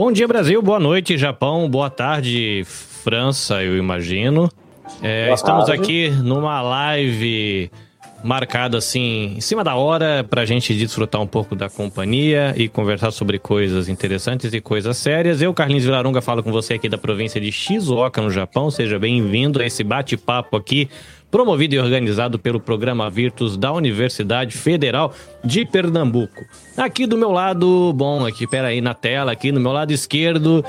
Bom dia, Brasil. Boa noite, Japão. Boa tarde, França, eu imagino. É, estamos tarde. aqui numa live marcada assim, em cima da hora, para a gente desfrutar um pouco da companhia e conversar sobre coisas interessantes e coisas sérias. Eu, Carlinhos Vilarunga, falo com você aqui da província de Shizuoka, no Japão. Seja bem-vindo a esse bate-papo aqui promovido e organizado pelo programa Virtus da Universidade Federal de Pernambuco. Aqui do meu lado, bom, aqui, peraí, na tela, aqui no meu lado esquerdo,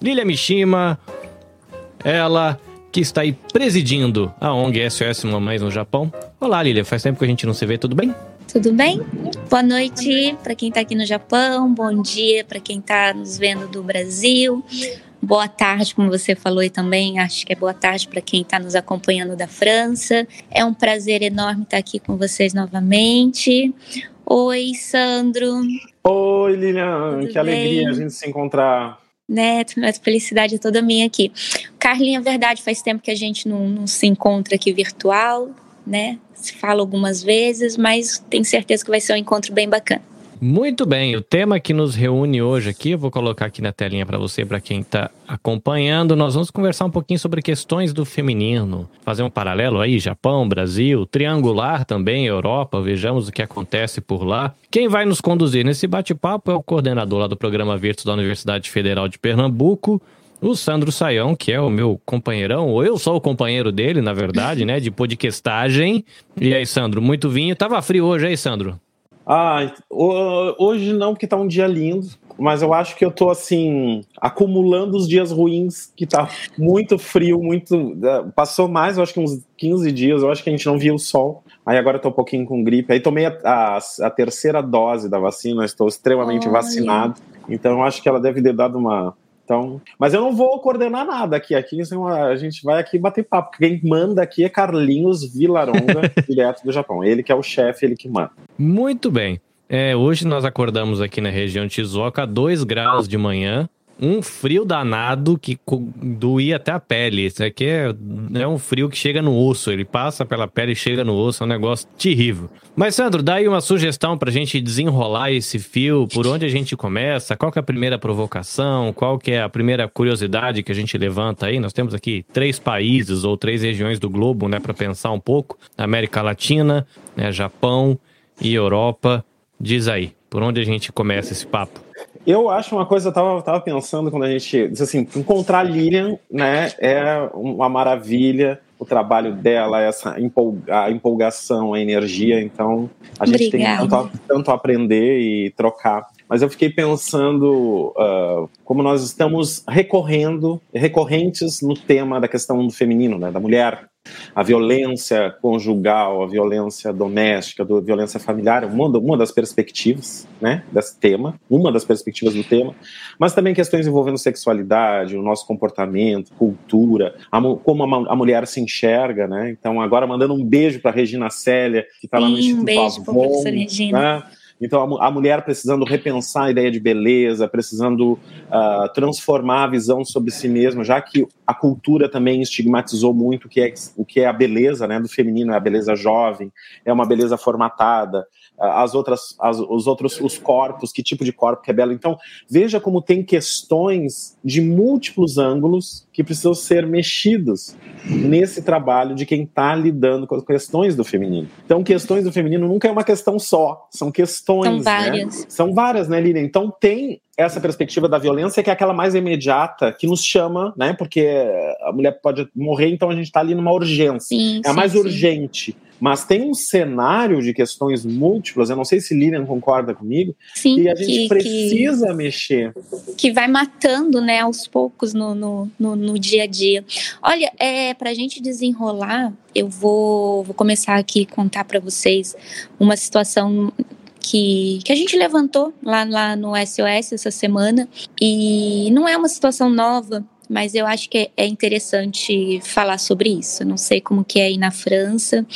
Lilia Mishima, ela que está aí presidindo a ONG SOS Mamães no Japão. Olá, Lilia, faz tempo que a gente não se vê, tudo bem? Tudo bem? Boa noite para quem está aqui no Japão, bom dia para quem está nos vendo do Brasil, boa tarde, como você falou, e também acho que é boa tarde para quem está nos acompanhando da França. É um prazer enorme estar aqui com vocês novamente. Oi, Sandro. Oi, Lilian. Tudo que bem? alegria a gente se encontrar. Né, a felicidade é toda minha aqui. Carlinha, verdade, faz tempo que a gente não, não se encontra aqui virtual, né? Se fala algumas vezes, mas tenho certeza que vai ser um encontro bem bacana. Muito bem, o tema que nos reúne hoje aqui, eu vou colocar aqui na telinha para você, para quem está acompanhando. Nós vamos conversar um pouquinho sobre questões do feminino, fazer um paralelo aí, Japão, Brasil, triangular também, Europa, vejamos o que acontece por lá. Quem vai nos conduzir nesse bate-papo é o coordenador lá do programa Virtus da Universidade Federal de Pernambuco, o Sandro Saião, que é o meu companheirão, ou eu sou o companheiro dele, na verdade, né, de podcastagem. E aí, Sandro, muito vinho. Tava frio hoje aí, Sandro? Ah, hoje não, porque tá um dia lindo, mas eu acho que eu tô assim, acumulando os dias ruins, que tá muito frio, muito. É, passou mais, eu acho que uns 15 dias, eu acho que a gente não viu o sol. Aí agora eu tô um pouquinho com gripe. Aí tomei a, a, a terceira dose da vacina, estou extremamente vacinado. Então eu acho que ela deve ter dado uma então, mas eu não vou coordenar nada aqui. Aqui a gente vai aqui bater papo. Quem manda aqui é Carlinhos Vilaronga, direto do Japão. Ele que é o chefe, ele que manda. Muito bem. É, hoje nós acordamos aqui na região de Shizuoka a 2 graus de manhã um frio danado que doía até a pele. Isso aqui é, é um frio que chega no osso. Ele passa pela pele e chega no osso. É um negócio terrível. Mas, Sandro, dá aí uma sugestão pra gente desenrolar esse fio. Por onde a gente começa? Qual que é a primeira provocação? Qual que é a primeira curiosidade que a gente levanta aí? Nós temos aqui três países ou três regiões do globo, né? Pra pensar um pouco. América Latina, né, Japão e Europa. Diz aí, por onde a gente começa esse papo? Eu acho uma coisa, eu tava, tava pensando quando a gente assim, encontrar Lilian, né, é uma maravilha, o trabalho dela, essa empolga, a empolgação, a energia, então a gente Obrigada. tem tanto a, tanto aprender e trocar. Mas eu fiquei pensando uh, como nós estamos recorrendo, recorrentes no tema da questão do feminino, né, da mulher, a violência conjugal, a violência doméstica, a violência familiar, uma, uma das perspectivas né, desse tema, uma das perspectivas do tema, mas também questões envolvendo sexualidade, o nosso comportamento, cultura, a, como a, a, mulher se enxerga, né? Então, agora mandando um beijo para Regina Célia, que está lá no Instituto um beijo para professora Regina. Né? Então, a, a, mulher precisando repensar a ideia de beleza, precisando uh, transformar a visão sobre si mesma, já que a cultura também estigmatizou muito o que é, o que é a beleza né, do feminino, é a beleza jovem, é uma beleza formatada, as outras, as, os outros os corpos, que tipo de corpo que é belo. Então, veja como tem questões de múltiplos ângulos que precisam ser mexidos nesse trabalho de quem está lidando com as questões do feminino. Então, questões do feminino nunca é uma questão só, são questões. São né? várias. Né? São várias, né, Lilian? Então, tem essa perspectiva da violência que é aquela mais imediata, que nos chama, né? Porque a mulher pode morrer, então a gente está ali numa urgência. Sim, é a mais sim. urgente. Mas tem um cenário de questões múltiplas, eu não sei se Lilian concorda comigo, Sim, que a gente que, precisa que, mexer. Que vai matando, né, aos poucos no, no, no, no dia a dia. Olha, é, para a gente desenrolar, eu vou, vou começar aqui a contar para vocês uma situação que, que a gente levantou lá, lá no SOS essa semana. E não é uma situação nova, mas eu acho que é interessante falar sobre isso. Não sei como que é aí na França.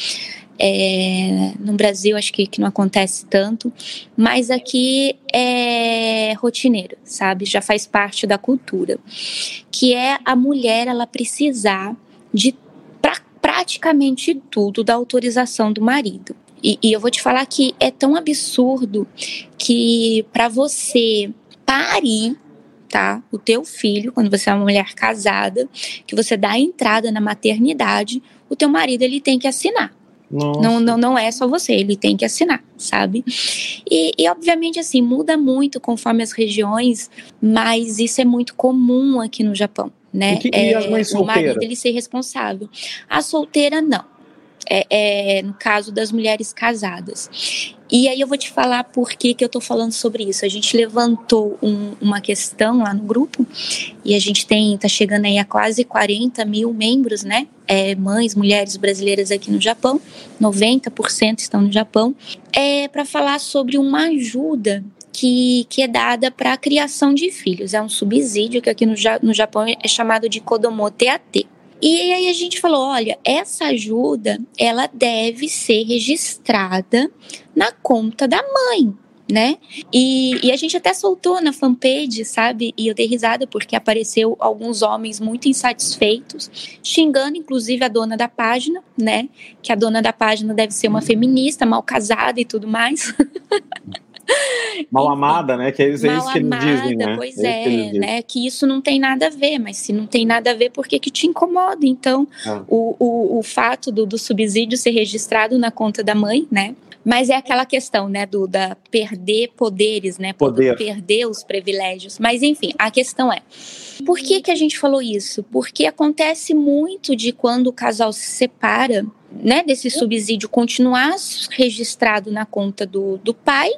É, no Brasil acho que, que não acontece tanto, mas aqui é rotineiro, sabe? Já faz parte da cultura, que é a mulher ela precisar de pra, praticamente tudo da autorização do marido. E, e eu vou te falar que é tão absurdo que para você parir O teu filho, quando você é uma mulher casada, que você dá entrada na maternidade, o teu marido ele tem que assinar. Não, não, não é só você, ele tem que assinar, sabe? E, e, obviamente, assim, muda muito conforme as regiões, mas isso é muito comum aqui no Japão, né? E, que, é, as mães o marido ele ser responsável. A solteira, não. É, é, no caso das mulheres casadas. E aí eu vou te falar por que, que eu tô falando sobre isso. A gente levantou um, uma questão lá no grupo e a gente tem, tá chegando aí a quase 40 mil membros, né? É, mães, mulheres brasileiras aqui no Japão, 90% estão no Japão, é para falar sobre uma ajuda que, que, é dada para a criação de filhos. É um subsídio que aqui no, no Japão é chamado de Kodomo TAT. E aí a gente falou, olha, essa ajuda, ela deve ser registrada na conta da mãe, né? E, e, a gente até soltou na fanpage, sabe? E eu dei risada porque apareceu alguns homens muito insatisfeitos, xingando inclusive a dona da página, né? Que a dona da página deve ser uma feminista, mal casada e tudo mais. Mal amada, né? Que é isso, é que eles dizem, né? Pois é, é né? Que isso não tem nada a ver, mas se não tem nada a ver, por que, que te incomoda? Então, ah. o, o, o fato do, do subsídio ser registrado na conta da mãe, né? Mas é aquela questão, né, do da perder poderes, né, Poder. perder os privilégios. Mas enfim, a questão é, por que que a gente falou isso? Porque acontece muito de quando o casal se separa, né, desse subsídio continuar registrado na conta do, do pai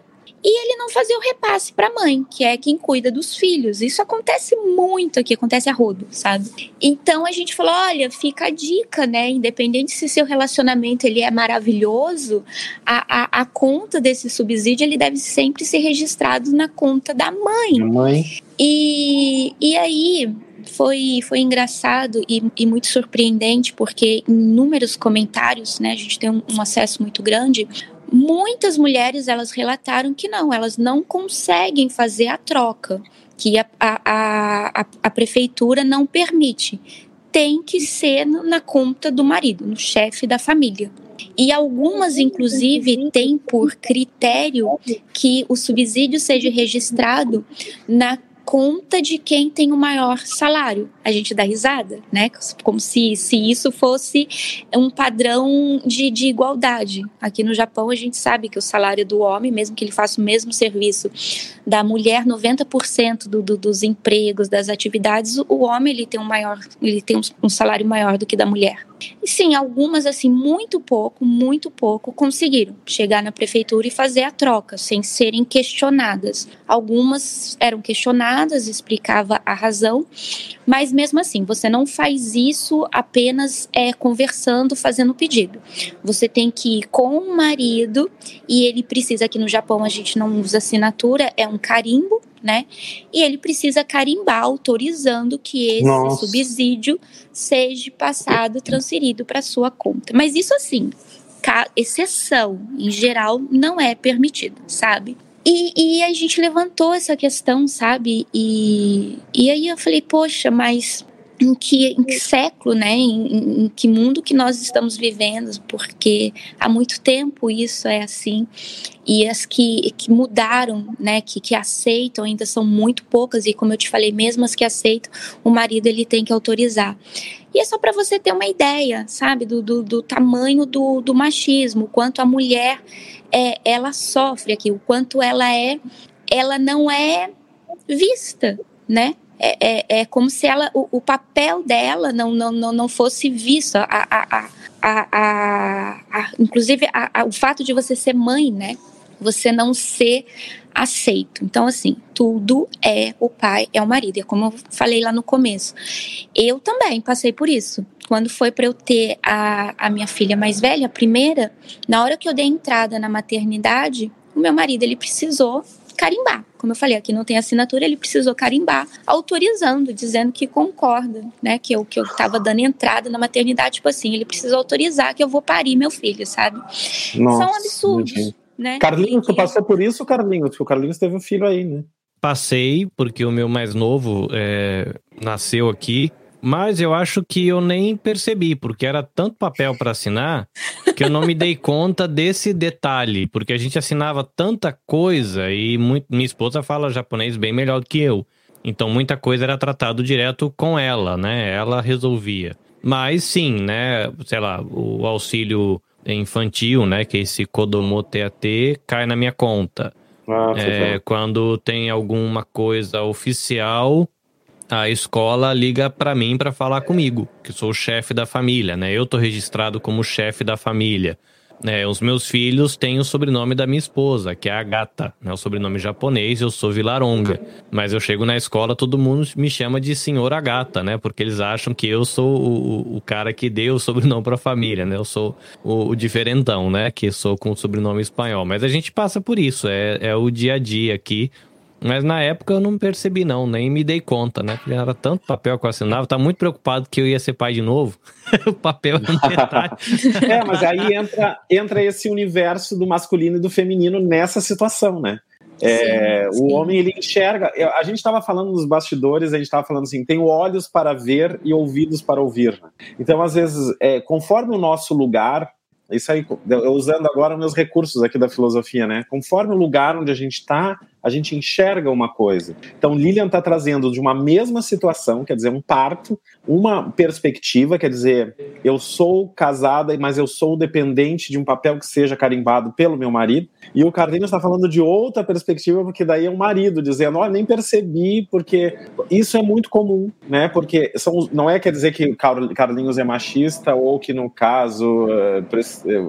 e ele não fazia o repasse para a mãe, que é quem cuida dos filhos. Isso acontece muito aqui, acontece a rodo, sabe? Então a gente falou, olha, fica a dica, né? Independente se seu relacionamento ele é maravilhoso, a, a, a conta desse subsídio ele deve sempre ser registrado na conta da mãe. Mãe. E, e aí foi, foi engraçado e, e, muito surpreendente, porque em inúmeros comentários, né, a gente tem um, um acesso muito grande, Muitas mulheres elas relataram que não, elas não conseguem fazer a troca, que a, a, a, a prefeitura não permite. Tem que ser na conta do marido, no chefe da família. E algumas, inclusive, têm por critério que o subsídio seja registrado na conta de quem tem o maior salário. A gente dá risada, né? Como se, se isso fosse um padrão de, de igualdade. Aqui no Japão, a gente sabe que o salário do homem, mesmo que ele faça o mesmo serviço da mulher, 90% do, do, dos empregos, das atividades, o homem ele tem um maior, ele tem um salário maior do que da mulher. E sim, algumas, assim, muito pouco, muito pouco, conseguiram chegar na prefeitura e fazer a troca, sem serem questionadas. Algumas eram questionadas, explicava a razão, mas mesmo assim, você não faz isso apenas é, conversando, fazendo pedido. Você tem que ir com o marido e ele precisa, aqui no Japão a gente não usa assinatura, é um carimbo, né? E ele precisa carimbar autorizando que esse Nossa. subsídio seja passado, transferido para sua conta. Mas isso assim, exceção, em geral, não é permitido, sabe? E, e, a gente levantou essa questão, sabe? E, e aí eu falei, poxa, mas em que, em que século, né? Em, em, que mundo que nós estamos vivendo? Porque há muito tempo isso é assim. E as que, que mudaram, né? Que, que aceitam ainda são muito poucas. E como eu te falei, mesmo as que aceitam, o marido ele tem que autorizar. E é só para você ter uma ideia, sabe? Do, do, do tamanho do, do machismo, quanto a mulher é, ela sofre aqui, o quanto ela é, ela não é vista, né? É, é, é como se ela, o, o, papel dela não, não, não, fosse visto. A, a, a, a, a inclusive, o fato de você ser mãe, né? Você não ser aceito. Então, assim, tudo é o pai, é o marido. É como eu falei lá no começo. Eu também passei por isso. Quando foi para eu ter a, a minha filha mais velha, a primeira, na hora que eu dei entrada na maternidade, o meu marido ele precisou carimbar. Como eu falei, aqui não tem assinatura, ele precisou carimbar, autorizando, dizendo que concorda, né? Que eu que eu estava dando entrada na maternidade, tipo assim, ele precisa autorizar que eu vou parir meu filho, sabe? Nossa, São absurdos. Né? Carlinhos, tu passou por isso, Carlinhos? Porque o Carlinhos teve um filho aí, né? Passei, porque o meu mais novo é, nasceu aqui. Mas eu acho que eu nem percebi, porque era tanto papel para assinar que eu não me dei conta desse detalhe, porque a gente assinava tanta coisa e muito, minha esposa fala japonês bem melhor do que eu. Então muita coisa era tratado direto com ela, né? Ela resolvia. Mas sim, né? Sei lá, o auxílio infantil, né? Que é esse Kodomo TAT cai na minha conta. Ah, é, quando tem alguma coisa oficial, a escola liga para mim para falar comigo, que sou o chefe da família, né? Eu tô registrado como chefe da família. É, os meus filhos têm o sobrenome da minha esposa, que é Agata, né? O sobrenome japonês, eu sou Vilaronga. Mas eu chego na escola, todo mundo me chama de senhor Agata, né? Porque eles acham que eu sou o, o cara que deu o sobrenome para a família, né? Eu sou o, o, diferentão, né? Que sou com o sobrenome espanhol. Mas a gente passa por isso, é, é o dia a dia aqui. Mas na época eu não percebi, não, nem me dei conta, né? Porque era tanto papel que eu assinava, tava muito preocupado que eu ia ser pai de novo. o papel é detalhe. é, mas aí entra, entra esse universo do masculino e do feminino nessa situação, né? É, sim, sim. O homem ele enxerga. A gente estava falando nos bastidores, a gente estava falando assim: tem olhos para ver e ouvidos para ouvir. Né? Então, às vezes, é, conforme o nosso lugar, isso aí, eu usando agora meus recursos aqui da filosofia, né? Conforme o lugar onde a gente está, a gente enxerga uma coisa. Então, Lilian está trazendo de uma mesma situação, quer dizer, um parto, uma perspectiva, quer dizer, eu sou casada, mas eu sou dependente de um papel que seja carimbado pelo meu marido. E o Carlinhos está falando de outra perspectiva, porque daí é o marido dizendo: Olha, nem percebi, porque isso é muito comum, né? Porque são, não é quer dizer que Carlinhos é machista ou que, no caso, eh,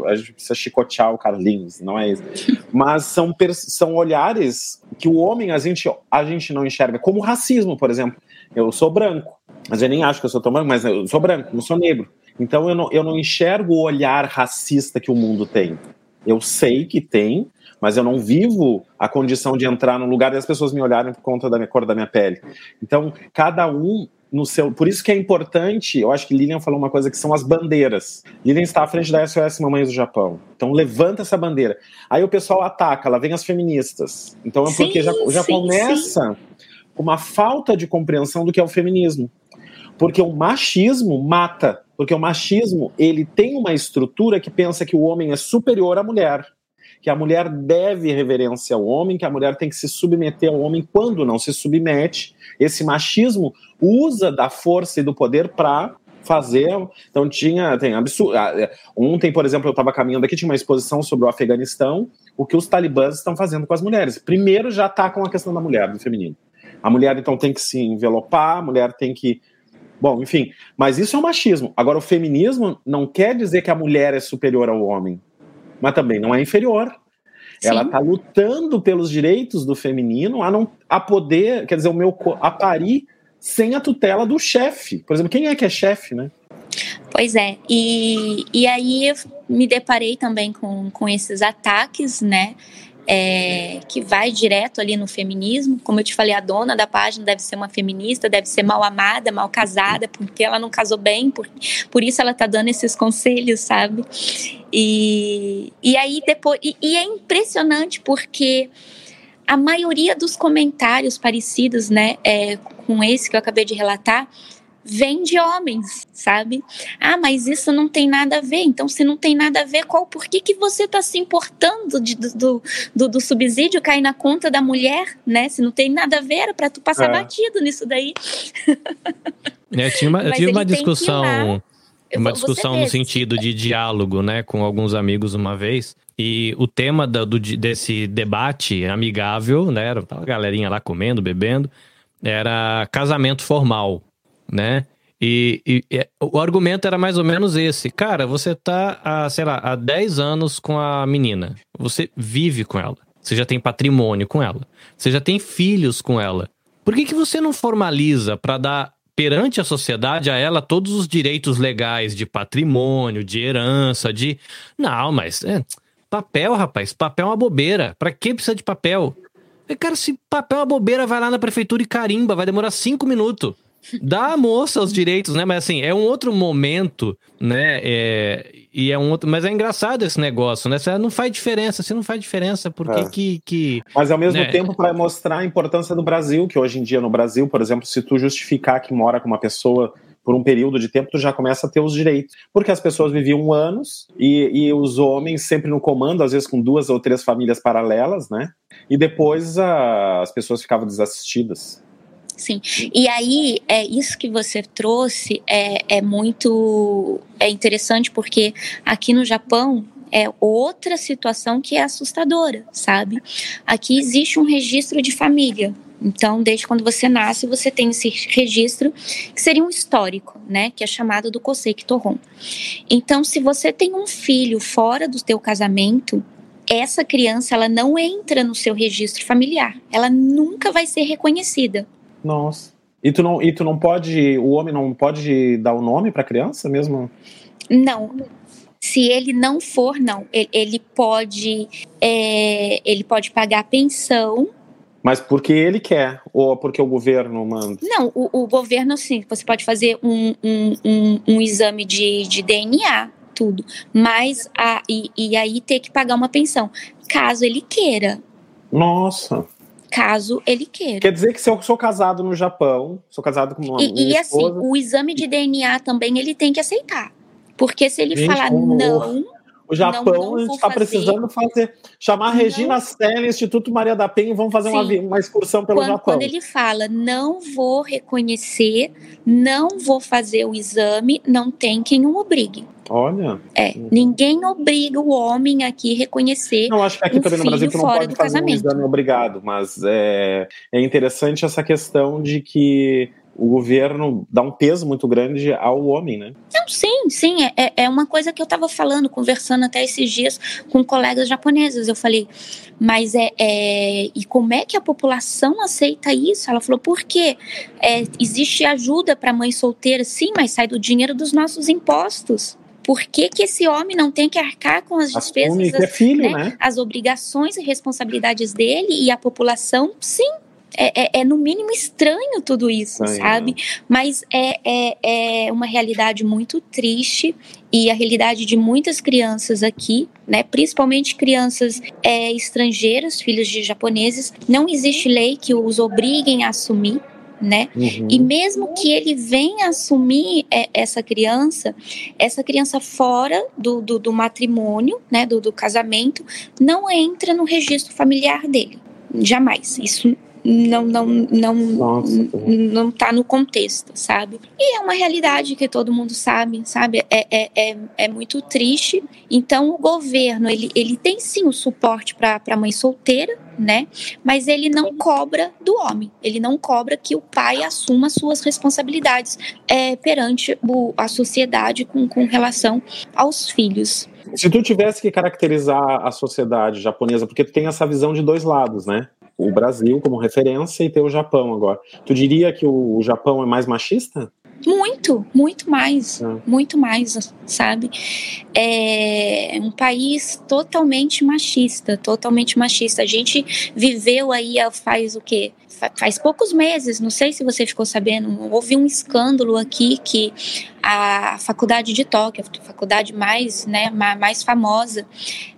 a gente precisa chicotear o Carlinhos, não é isso. Mas são, são olhares que o homem a gente, a gente não enxerga, como racismo, por exemplo. Eu sou branco, mas eu nem acho que eu sou tão branco, mas eu sou branco, não sou negro. Então eu não, eu não enxergo o olhar racista que o mundo tem. Eu sei que tem, mas eu não vivo a condição de entrar num lugar e as pessoas me olharem por conta da minha cor da minha pele. Então, cada um no seu. Por isso que é importante, eu acho que Lilian falou uma coisa que são as bandeiras. Lilian está à frente da SOS Mamães do Japão. Então levanta essa bandeira. Aí o pessoal ataca, lá vem as feministas. Então é porque sim, já, já sim, começa com uma falta de compreensão do que é o feminismo. Porque o machismo mata. Porque o machismo, ele tem uma estrutura que pensa que o homem é superior à mulher que a mulher deve reverência ao homem, que a mulher tem que se submeter ao homem quando não se submete. Esse machismo usa da força e do poder para fazer. Então tinha, tem absurdo. Ontem, por exemplo, eu estava caminhando aqui, tinha uma exposição sobre o Afeganistão, o que os talibãs estão fazendo com as mulheres. Primeiro já está com a questão da mulher, do feminino. A mulher então tem que se envelopar, a mulher tem que Bom, enfim, mas isso é um machismo. Agora, o feminismo não quer dizer que a mulher é superior ao homem mas também não é inferior. Sim. Ela está lutando pelos direitos do feminino a não a poder, quer dizer, o meu a parir sem a tutela do chefe. Por exemplo, quem é que é chefe, né? Pois é, e, e aí eu me deparei também com, com esses ataques, né? É, que vai direto ali no feminismo. Como eu te falei, a dona da página deve ser uma feminista, deve ser mal amada, mal casada, porque ela não casou bem, por, por isso ela tá dando esses conselhos, sabe? E, e aí depois. E, e é impressionante porque a maioria dos comentários parecidos, né, é, com esse que eu acabei de relatar, vem de homens, sabe? Ah, mas isso não tem nada a ver. Então, se não tem nada a ver, qual por que, que você está se importando de, do, do, do, subsídio cair na conta da mulher, né? Se não tem nada a ver, era para tu passar é. batido nisso daí. É, tinha uma, eu tive uma discussão. Uma discussão no sentido de diálogo, né, com alguns amigos uma vez. E o tema da, do, desse debate amigável, né, era a galerinha lá comendo, bebendo, era casamento formal né? E, e, e, o argumento era mais ou menos esse. Cara, você tá, há, sei lá, há 10 anos com a menina. Você vive com ela. Você já tem patrimônio com ela. Você já tem filhos com ela. Por que, que você não formaliza para dar perante a sociedade a ela todos os direitos legais de patrimônio, de herança, de. Não, mas. É, papel, rapaz. Papel é uma bobeira. Pra que precisa de papel? Cara, se papel é uma bobeira, vai lá na prefeitura e carimba. Vai demorar cinco minutos dá à moça os direitos, né? Mas assim, é um outro momento, né? É, e é um outro. Mas é engraçado esse negócio, né? Você não faz diferença, se não faz diferença, por que, é. que, que. Mas ao mesmo né? tempo, para mostrar a importância do Brasil, que hoje em dia no Brasil, por exemplo, se tu justificar que mora com uma pessoa por um período de tempo, tu já começa a ter os direitos. Porque as pessoas viviam anos e, e os homens sempre no comando, às vezes com duas ou três famílias paralelas, né? E depois a, as pessoas ficavam desassistidas. Sim. E aí, é isso que você trouxe é, é muito é interessante porque aqui no Japão é outra situação que é assustadora, sabe? Aqui existe um registro de família. Então, desde quando você nasce, você tem esse registro que seria um histórico, né? Que é chamado do Kosei Kitohon. Então, se você tem um filho fora do teu casamento, essa criança ela não entra no seu registro familiar. Ela nunca vai ser reconhecida. Nossa. E tu não, e tu não pode, o homem não pode dar o nome para a criança mesmo? Não. Se ele não for, não. Ele, ele pode, é, ele pode pagar pensão. Mas porque ele quer ou porque o governo manda? Não, o, o governo sim. Você pode fazer um, um, um, um exame de, de DNA, tudo. Mas a, e, e aí ter que pagar uma pensão, caso ele queira. Nossa caso ele queira. Quer dizer que se eu sou casado no Japão, sou casado com uma E, e assim, o exame de DNA também ele tem que aceitar. Porque se ele Gente, falar não, o Japão não, não está precisando fazer. Chamar a Regina Stella, Instituto Maria da Penha, e vamos fazer uma, uma, excursão pelo quando, Japão. Quando ele fala, não vou reconhecer, não vou fazer o exame, não tem quem o obrigue. Olha. É, ninguém obriga o homem aqui a reconhecer. Não, acho que aqui um também no Brasil tu não pode fazer casamento. um exame obrigado, mas é, é interessante essa questão de que o governo dá um peso muito grande ao homem, né? Não, sim, sim. É, é, é uma coisa que eu estava falando, conversando até esses dias com colegas japoneses. Eu falei, mas é, é, E como é que a população aceita isso? Ela falou, por quê? É, existe ajuda para mãe solteira, sim, mas sai do dinheiro dos nossos impostos. Por que, que esse homem não tem que arcar com as despesas, as, é filho, né, né? as obrigações e responsabilidades dele e a população? Sim, é, é, é, no mínimo estranho tudo isso, Ai, sabe? Mas é, é, é uma realidade muito triste e a realidade de muitas crianças aqui, né, principalmente crianças é, estrangeiras, filhos de japoneses, não existe lei que os obriguem a assumir né? Uhum. E mesmo que ele venha assumir é, essa criança, essa criança fora do, do, do matrimônio, né, do, do, casamento, não entra no registro familiar dele. Jamais. Isso não não não Nossa. não tá no contexto, sabe? E é uma realidade que todo mundo sabe, sabe? É, é, é, é muito triste. Então o governo ele, ele tem sim o suporte para a mãe solteira, né? Mas ele não cobra do homem. Ele não cobra que o pai assuma suas responsabilidades é, perante o, a sociedade com, com relação aos filhos. Se tu tivesse que caracterizar a sociedade japonesa, porque tu tem essa visão de dois lados, né? O Brasil como referência e ter o Japão agora. Tu diria que o, Japão é mais machista? Muito, muito mais, é. muito mais, sabe? É um país totalmente machista, totalmente machista. A gente viveu aí faz o quê? faz poucos meses, não sei se você ficou sabendo, houve um escândalo aqui que a faculdade de Tóquio, a faculdade mais, né, mais famosa,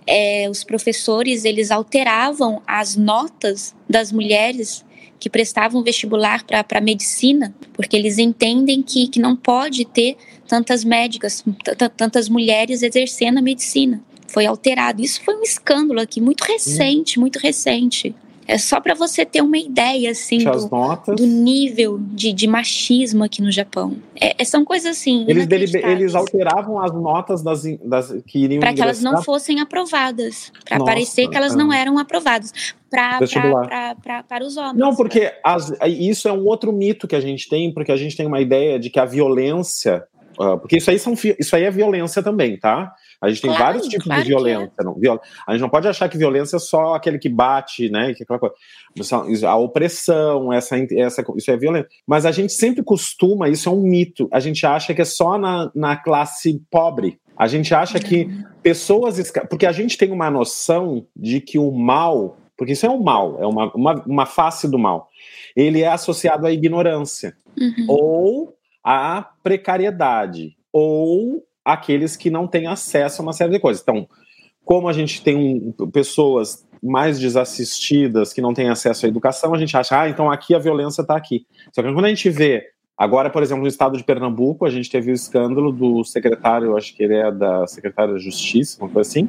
é, os professores eles alteravam as notas das mulheres que prestavam vestibular para medicina, porque eles entendem que, que não pode ter tantas médicas, tantas mulheres exercendo a medicina. Foi alterado. Isso foi um escândalo aqui, muito recente, muito recente. É só para você ter uma ideia, assim, do, do, nível de, de, machismo aqui no Japão. É, é são coisas assim. Eles, eles alteravam as notas das, das que iriam Para que elas não fossem aprovadas. Para parecer que elas não é. eram aprovadas. Pra, pra, pra, para os homens. Não, porque as, isso é um outro mito que a gente tem, porque a gente tem uma ideia de que a violência. Uh, porque isso aí, são, isso aí é violência também, tá? A gente tem claro, vários tipos claro de violência. É. Não, viol... A gente não pode achar que violência é só aquele que bate, né? Que aquela coisa. A opressão, essa, essa, isso é violência. Mas a gente sempre costuma, isso é um mito, a gente acha que é só na, na classe pobre. A gente acha que pessoas. Porque a gente tem uma noção de que o mal, porque isso é um mal, é uma, uma, uma face do mal, ele é associado à ignorância, uhum. ou à precariedade, ou aqueles que não têm acesso a uma série de coisas. Então, como a gente tem um, pessoas mais desassistidas que não têm acesso à educação, a gente acha, ah, então aqui a violência está aqui. Só que quando a gente vê, agora, por exemplo, no estado de Pernambuco, a gente teve o escândalo do secretário, acho que ele é da secretária da Justiça, uma coisa assim,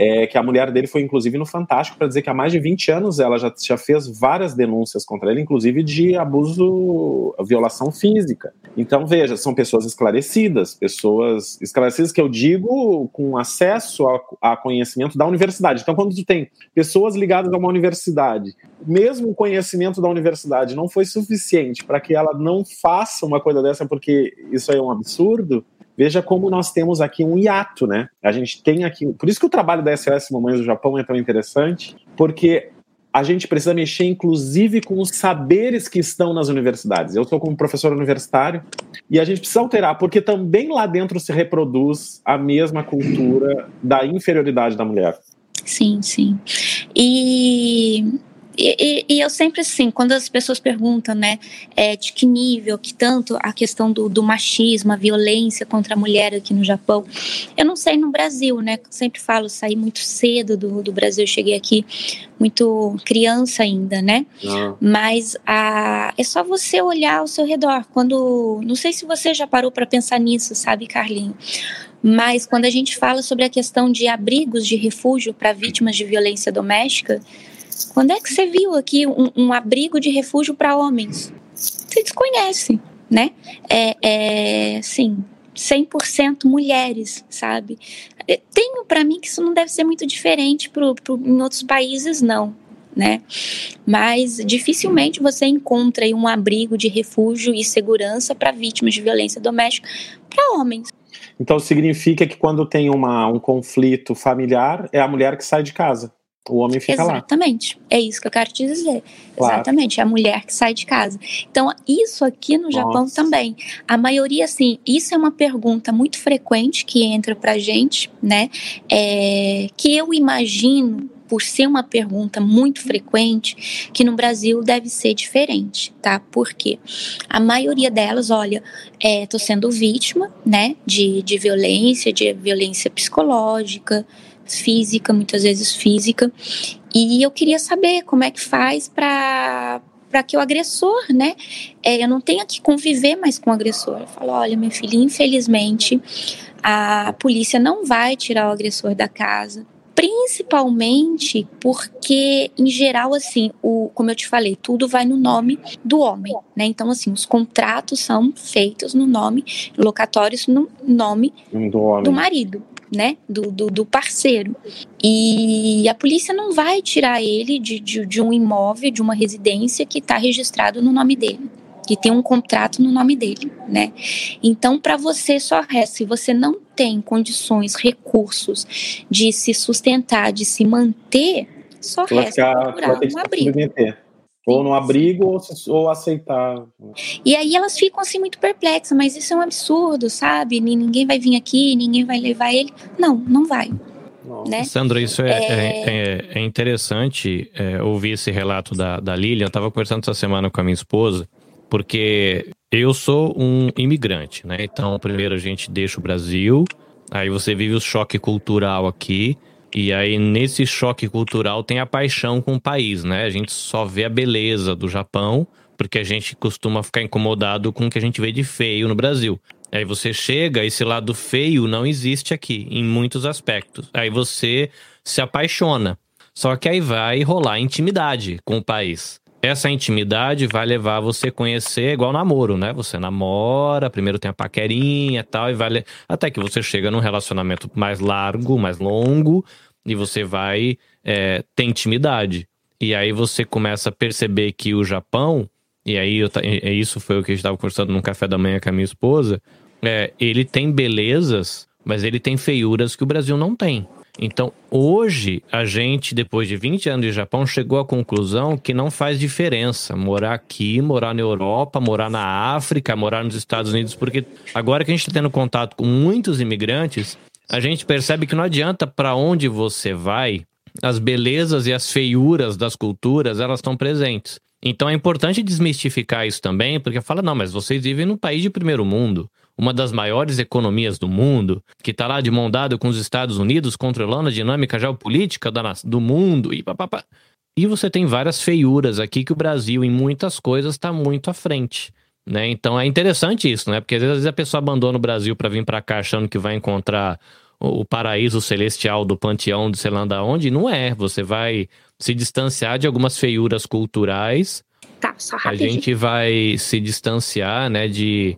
é que a mulher dele foi inclusive no Fantástico para dizer que há mais de 20 anos ela já, já fez várias denúncias contra ele, inclusive de abuso, violação física. Então, veja, são pessoas esclarecidas, pessoas esclarecidas que eu digo com acesso a, a conhecimento da universidade. Então, quando tu tem pessoas ligadas a uma universidade, mesmo o conhecimento da universidade não foi suficiente para que ela não faça uma coisa dessa, porque isso é um absurdo, Veja como nós temos aqui um hiato, né? A gente tem aqui. Por isso que o trabalho da SOS Mamães do Japão é tão interessante, porque a gente precisa mexer, inclusive, com os saberes que estão nas universidades. Eu estou como professor universitário e a gente precisa alterar, porque também lá dentro se reproduz a mesma cultura da inferioridade da mulher. Sim, sim. E e, e, eu sempre assim, quando as pessoas perguntam, né, é, de que nível, que tanto a questão do, do, machismo, a violência contra a mulher aqui no Japão, eu não sei no Brasil, né, sempre falo, saí muito cedo do, do Brasil, cheguei aqui muito criança ainda, né, ah. mas a, é só você olhar ao seu redor, quando, não sei se você já parou para pensar nisso, sabe, Carlinho, mas quando a gente fala sobre a questão de abrigos de refúgio para vítimas de violência doméstica, quando é que você viu aqui um, um abrigo de refúgio para homens? Você desconhece, né? É, é sim, 100% mulheres, sabe? É, tenho para mim que isso não deve ser muito diferente pro, pro, em outros países, não. Né? Mas dificilmente você encontra um abrigo de refúgio e segurança para vítimas de violência doméstica para homens. Então significa que quando tem uma, um conflito familiar, é a mulher que sai de casa. O homem fica Exatamente. lá. Exatamente. É isso que eu quero te dizer. Claro. Exatamente. É a mulher que sai de casa. Então, isso aqui no Nossa. Japão também. A maioria, assim, isso é uma pergunta muito frequente que entra pra gente, né? É, que eu imagino por ser uma pergunta muito frequente, que no Brasil deve ser diferente, tá? Porque a maioria delas, olha, é, tô sendo vítima, né, de, de violência, de violência psicológica, física, muitas vezes física. E eu queria saber como é que faz para para que o agressor, né, é, eu não tenha que conviver mais com o agressor. Eu falo, olha, minha filha, infelizmente a polícia não vai tirar o agressor da casa, principalmente porque, em geral, assim, o, como eu te falei, tudo vai no nome do homem, né? Então, assim, os contratos são feitos no nome, locatórios no nome do, do marido né, do, do, do, parceiro. E a polícia não vai tirar ele de, de, de um imóvel, de uma residência que está registrado no nome dele, que tem um contrato no nome dele, né? Então, para você só resta, se você não tem condições, recursos de se sustentar, de se manter, só resta procurar um abrigo. Ou no abrigo ou, ou, aceitar. E aí elas ficam assim muito perplexas, mas isso é um absurdo, sabe? Ninguém vai vir aqui, ninguém vai levar ele. Não, não vai. Né? Sandra, isso é, é... é, é interessante é, ouvir esse relato da, da Lilian. Eu estava conversando essa semana com a minha esposa, porque eu sou um imigrante, né? Então, primeiro a gente deixa o Brasil, aí você vive o choque cultural aqui. E aí, nesse choque cultural, tem a paixão com o país, né? A gente só vê a beleza do Japão, porque a gente costuma ficar incomodado com o que a gente vê de feio no Brasil. Aí você chega, esse lado feio não existe aqui, em muitos aspectos. Aí você se apaixona. Só que aí vai rolar intimidade com o país. Essa intimidade vai levar você a conhecer igual namoro, né? Você namora, primeiro tem a paquerinha e tal, e vai. Até que você chega num relacionamento mais largo, mais longo, e você vai é, ter intimidade. E aí você começa a perceber que o Japão, e aí eu, isso foi o que a gente estava conversando num café da manhã com a minha esposa, é, ele tem belezas, mas ele tem feiuras que o Brasil não tem. Então, hoje, a gente, depois de 20 anos de Japão, chegou à conclusão que não faz diferença morar aqui, morar na Europa, morar na África, morar nos Estados Unidos, porque agora que a gente está tendo contato com muitos imigrantes, a gente percebe que não adianta para onde você vai, as belezas e as feiuras das culturas, elas estão presentes. Então é importante desmistificar isso também, porque fala, não, mas vocês vivem num país de primeiro mundo uma das maiores economias do mundo, que está lá de mão dada com os Estados Unidos, controlando a dinâmica geopolítica do mundo e papapá. E você tem várias feiuras aqui que o Brasil, em muitas coisas, está muito à frente. Né? Então é interessante isso, né? Porque às vezes a pessoa abandona o Brasil para vir para cá achando que vai encontrar o paraíso celestial do panteão de sei lá de onde. Não é. Você vai se distanciar de algumas feiuras culturais. Tá, só rapidinho. A gente vai se distanciar, né, de,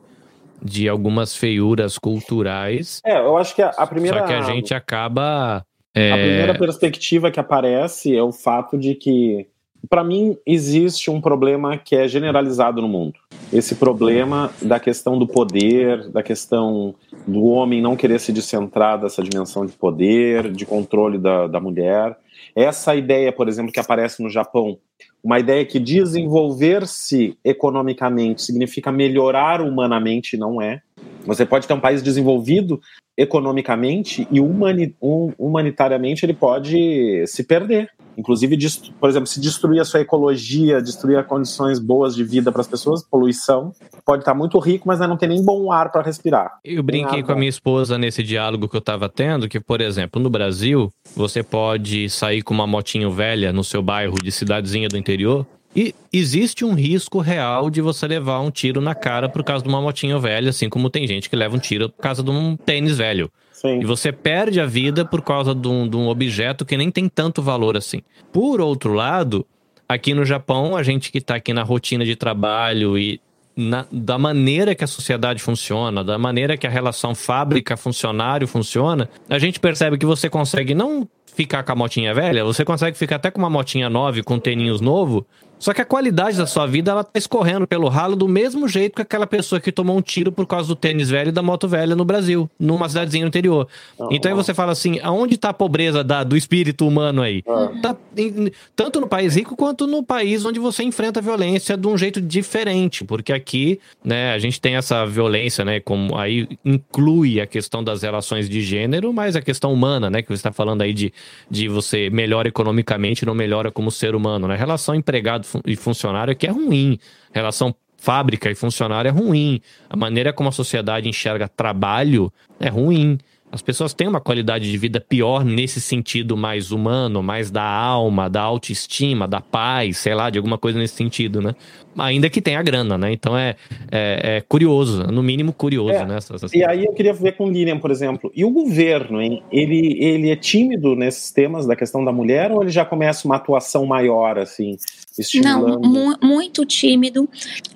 de algumas feiuras culturais. É, eu acho que a, a primeira. Só que a gente acaba. É... A primeira perspectiva que aparece é o fato de que, para mim, existe um problema que é generalizado no mundo. Esse problema da questão do poder, da questão do homem não querer se descentrar dessa dimensão de poder, de controle da, da mulher. Essa ideia, por exemplo, que aparece no Japão, uma ideia que desenvolver-se economicamente significa melhorar humanamente, não é. Você pode ter um país desenvolvido economicamente e humani humanitariamente ele pode se perder. Inclusive, por exemplo, se destruir a sua ecologia, destruir condições boas de vida para as pessoas, poluição, pode estar muito rico, mas não tem nem bom ar para respirar. Eu brinquei com a minha esposa nesse diálogo que eu estava tendo, que, por exemplo, no Brasil, você pode sair com uma motinho velha no seu bairro de cidadezinha do interior e existe um risco real de você levar um tiro na cara por causa de uma motinha velha, assim como tem gente que leva um tiro por causa de um tênis velho. Sim. E você perde a vida por causa de um, de um objeto que nem tem tanto valor assim. Por outro lado, aqui no Japão, a gente que está aqui na rotina de trabalho e na, da maneira que a sociedade funciona, da maneira que a relação fábrica-funcionário funciona, a gente percebe que você consegue não ficar com a motinha velha, você consegue ficar até com uma motinha nova, com teninhos novo, só que a qualidade da sua vida, ela tá escorrendo pelo ralo do mesmo jeito que aquela pessoa que tomou um tiro por causa do tênis velho e da moto velha no Brasil, numa cidadezinha interior. Uhum. Então aí você fala assim, aonde tá a pobreza da, do espírito humano aí? Uhum. Tá em, tanto no país rico quanto no país onde você enfrenta a violência de um jeito diferente, porque aqui, né, a gente tem essa violência, né, como aí inclui a questão das relações de gênero, mas a questão humana, né, que você está falando aí de, de você melhora economicamente, não melhora como ser humano, né? Relação empregado e funcionário que é ruim. Relação fábrica e funcionário é ruim. A maneira como a sociedade enxerga trabalho é ruim. As pessoas têm uma qualidade de vida pior nesse sentido mais humano, mais da alma, da autoestima, da paz, sei lá, de alguma coisa nesse sentido, né? Ainda que tenha grana, né? Então é, é, é curioso, no mínimo curioso, é, né? Essa, essa... E aí eu queria ver com o Lilian, por exemplo, e o governo, hein? Ele, ele é tímido nesses temas da questão da mulher ou ele já começa uma atuação maior, assim, estimulando? Não, mu muito tímido.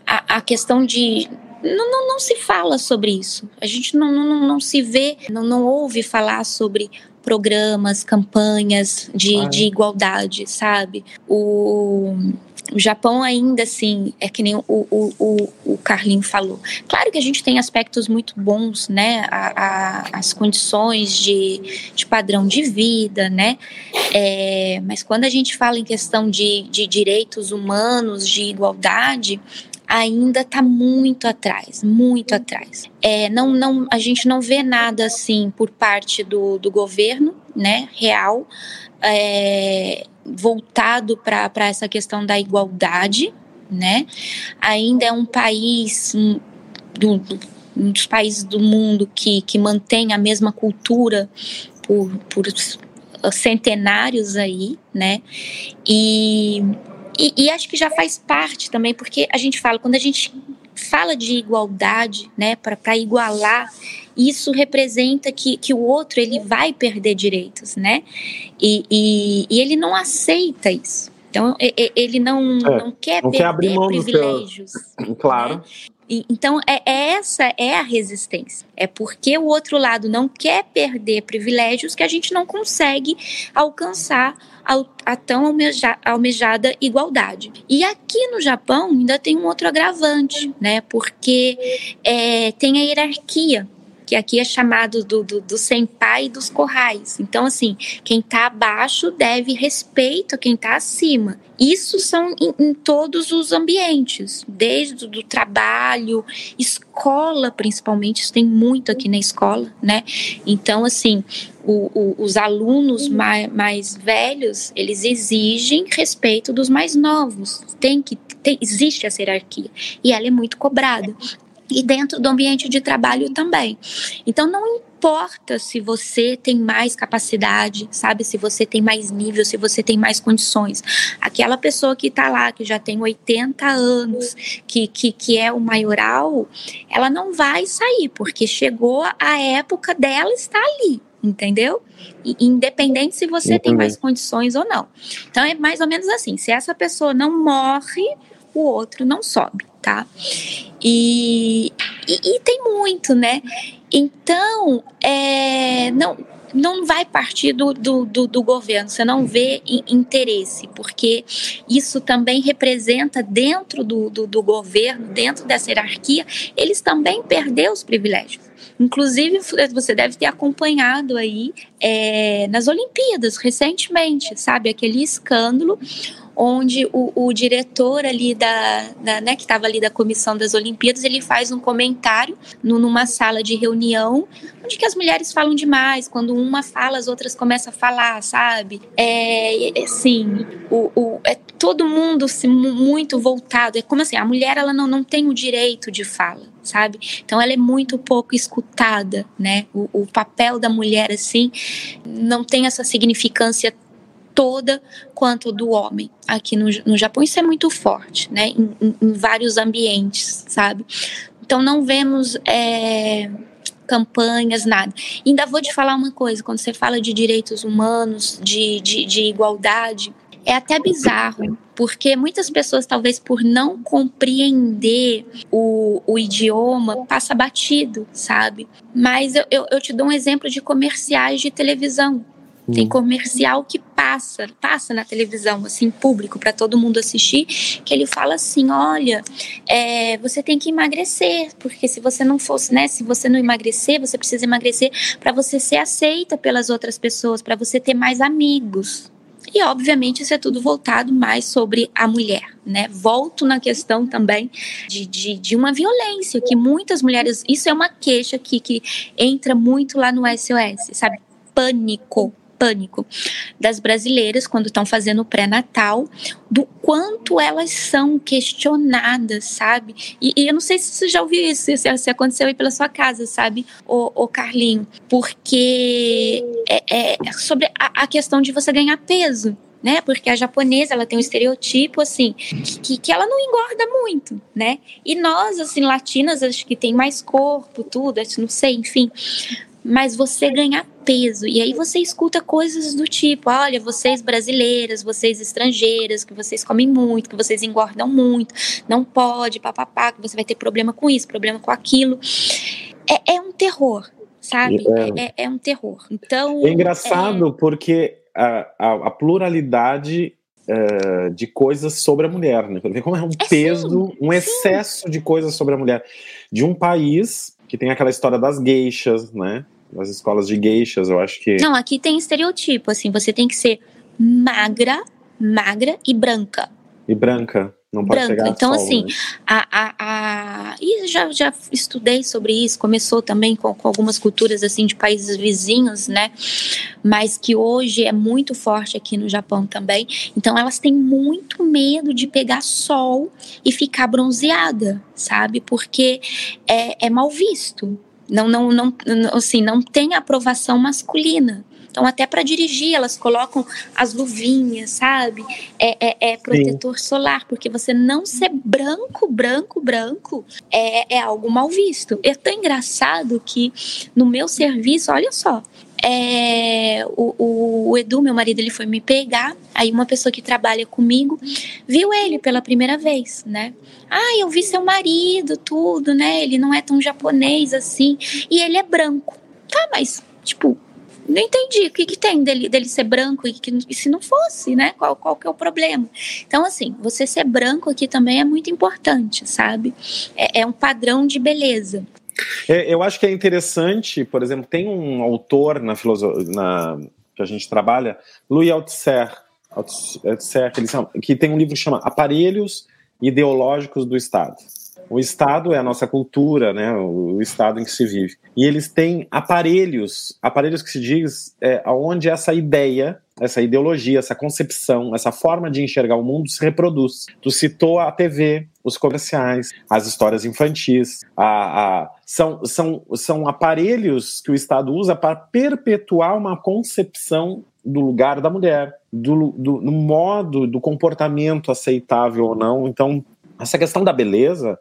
A, a questão de não, não, não se fala sobre isso. A gente não, não, não se vê, não, não ouve falar sobre programas, campanhas de, de igualdade, sabe? O, o Japão ainda assim é que nem o, o, o, o Carlinho falou. Claro que a gente tem aspectos muito bons, né? A, a, as condições de, de padrão de vida, né? É, mas quando a gente fala em questão de, de direitos humanos, de igualdade, ainda está muito atrás, muito atrás. É, não, não, a gente não vê nada assim por parte do, do governo, né, real, é, voltado para essa questão da igualdade, né? Ainda é um país um, do, um dos países do mundo que, que mantém a mesma cultura por, por centenários aí, né? E e, e, acho que já faz parte também, porque a gente fala, quando a gente fala de igualdade, né, para igualar, isso representa que, que o outro ele vai perder direitos, né? E, e, e ele não aceita isso. Então, ele não, é, não quer não perder quer privilégios. Claro. Né? Então, é, é, essa é a resistência. É porque o outro lado não quer perder privilégios que a gente não consegue alcançar a, tão almeja, almejada igualdade. E aqui no Japão ainda tem um outro agravante, né? Porque é, tem a hierarquia que aqui é chamado do, do, do senpai dos corrais. Então, assim, quem está abaixo deve respeito a quem está acima. Isso são em, em, todos os ambientes, desde o trabalho, escola principalmente, isso tem muito aqui na escola, né? Então, assim, o, o, os alunos mais, mais, velhos, eles exigem respeito dos mais novos. Tem que tem, existe essa hierarquia e ela é muito cobrada e dentro do ambiente de trabalho também. Então não importa se você tem mais capacidade, sabe, se você tem mais nível, se você tem mais condições. Aquela pessoa que está lá, que já tem 80 anos, que, que, que é o maioral, ela não vai sair, porque chegou a época dela estar ali entendeu? Independente se você tem mais condições ou não. Então é mais ou menos assim: se essa pessoa não morre, o outro não sobe, tá? E, e, e tem muito, né? Então, é, não, não vai partir do, do, do, do governo, você não vê interesse, porque isso também representa dentro do, do, do governo, dentro dessa hierarquia, eles também perderam os privilégios. Inclusive, você deve ter acompanhado aí é, nas Olimpíadas recentemente, sabe? Aquele escândalo onde o, o diretor ali da, da né, que estava ali da comissão das Olimpíadas, ele faz um comentário no, numa sala de reunião, onde que as mulheres falam demais, quando uma fala, as outras começam a falar, sabe? É, assim, o, o, é todo mundo assim, muito voltado, é como assim, a mulher ela não, não tem o direito de fala, sabe? Então ela é muito pouco escutada, né? O, o papel da mulher, assim, não tem essa significância toda quanto do homem aqui no, no Japão. Isso é muito forte, né? Em, em, em vários ambientes, sabe? Então não vemos é, campanhas, nada. Ainda vou te falar uma coisa: quando você fala de direitos humanos, de, de, de igualdade, é até bizarro, porque muitas pessoas, talvez por não compreender o, o idioma, passa batido, sabe? Mas eu, eu, eu te dou um exemplo de comerciais de televisão. Tem hum. comercial que passa, passa na televisão, assim, público, para todo mundo assistir, que ele fala assim: olha, é, você tem que emagrecer, porque se você não fosse, né, se você não emagrecer, você precisa emagrecer para você ser aceita pelas outras pessoas, para você ter mais amigos. E, obviamente, isso é tudo voltado mais sobre a mulher, né? Volto na questão também de, de, de uma violência, que muitas mulheres. Isso é uma queixa aqui que entra muito lá no SOS, sabe? Pânico pânico das brasileiras quando estão fazendo o pré-natal, do quanto elas são questionadas, sabe? E, e, eu não sei se você já ouviu isso, se, se aconteceu aí pela sua casa, sabe, o, o Carlinho? Porque é, é sobre a, a questão de você ganhar peso, né? Porque a japonesa, ela tem um estereotipo, assim, que, que ela não engorda muito, né? E nós, assim, latinas, acho que tem mais corpo, tudo, não sei, enfim mas você ganhar peso. E aí você escuta coisas do tipo: olha, vocês brasileiras, vocês estrangeiras, que vocês comem muito, que vocês engordam muito, não pode, papapá, que você vai ter problema com isso, problema com aquilo. É, é um terror, sabe? É, é, é um terror. Então. É engraçado é porque a, a, a pluralidade Uh, de coisas sobre a mulher, né? Como é um é peso, sim, um excesso sim. de coisas sobre a mulher. De um país que tem aquela história das geixas, né? Nas escolas de geixas, eu acho que. Não, aqui tem estereotipo, assim, você tem que ser magra, magra e branca. E branca. Não pode branca. Então, sol, assim, né? a, a, a. E já, já estudei sobre isso, começou também com, com, algumas culturas assim de países vizinhos, né? Mas que hoje é muito forte aqui no Japão também. Então elas têm muito medo de pegar sol e ficar bronzeada, sabe? Porque é, é mal visto. Não, não, não, assim, não tem aprovação masculina. Então, até para dirigir, elas colocam as luvinhas, sabe? É, é, é protetor Sim. solar, porque você não ser branco, branco, branco é, é algo mal visto. É tão engraçado que no meu serviço, olha só, é, o, o, Edu, meu marido, ele foi me pegar. Aí uma pessoa que trabalha comigo viu ele pela primeira vez, né? Ah, eu vi seu marido, tudo, né? Ele não é tão japonês assim. E ele é branco. Tá, mas, tipo, não entendi o que, que tem dele, dele ser branco e, que, e se não fosse, né? Qual, qual que é o problema? Então, assim, você ser branco aqui também é muito importante, sabe? É, é um padrão de beleza. É, eu acho que é interessante, por exemplo, tem um autor na filosofia que a gente trabalha, Louis Althusser, Althusser que, que tem um livro que chama Aparelhos Ideológicos do Estado. O Estado é a nossa cultura, né? O, Estado em que se vive. E eles têm aparelhos, aparelhos que se diz é, aonde essa ideia, essa ideologia, essa concepção, essa forma de enxergar o mundo se reproduz. Tu citou a TV, os comerciais, as histórias infantis, a, a, são, são, são aparelhos que o Estado usa para perpetuar uma concepção do lugar da mulher, do, do, do modo do comportamento aceitável ou não. Então, essa questão da beleza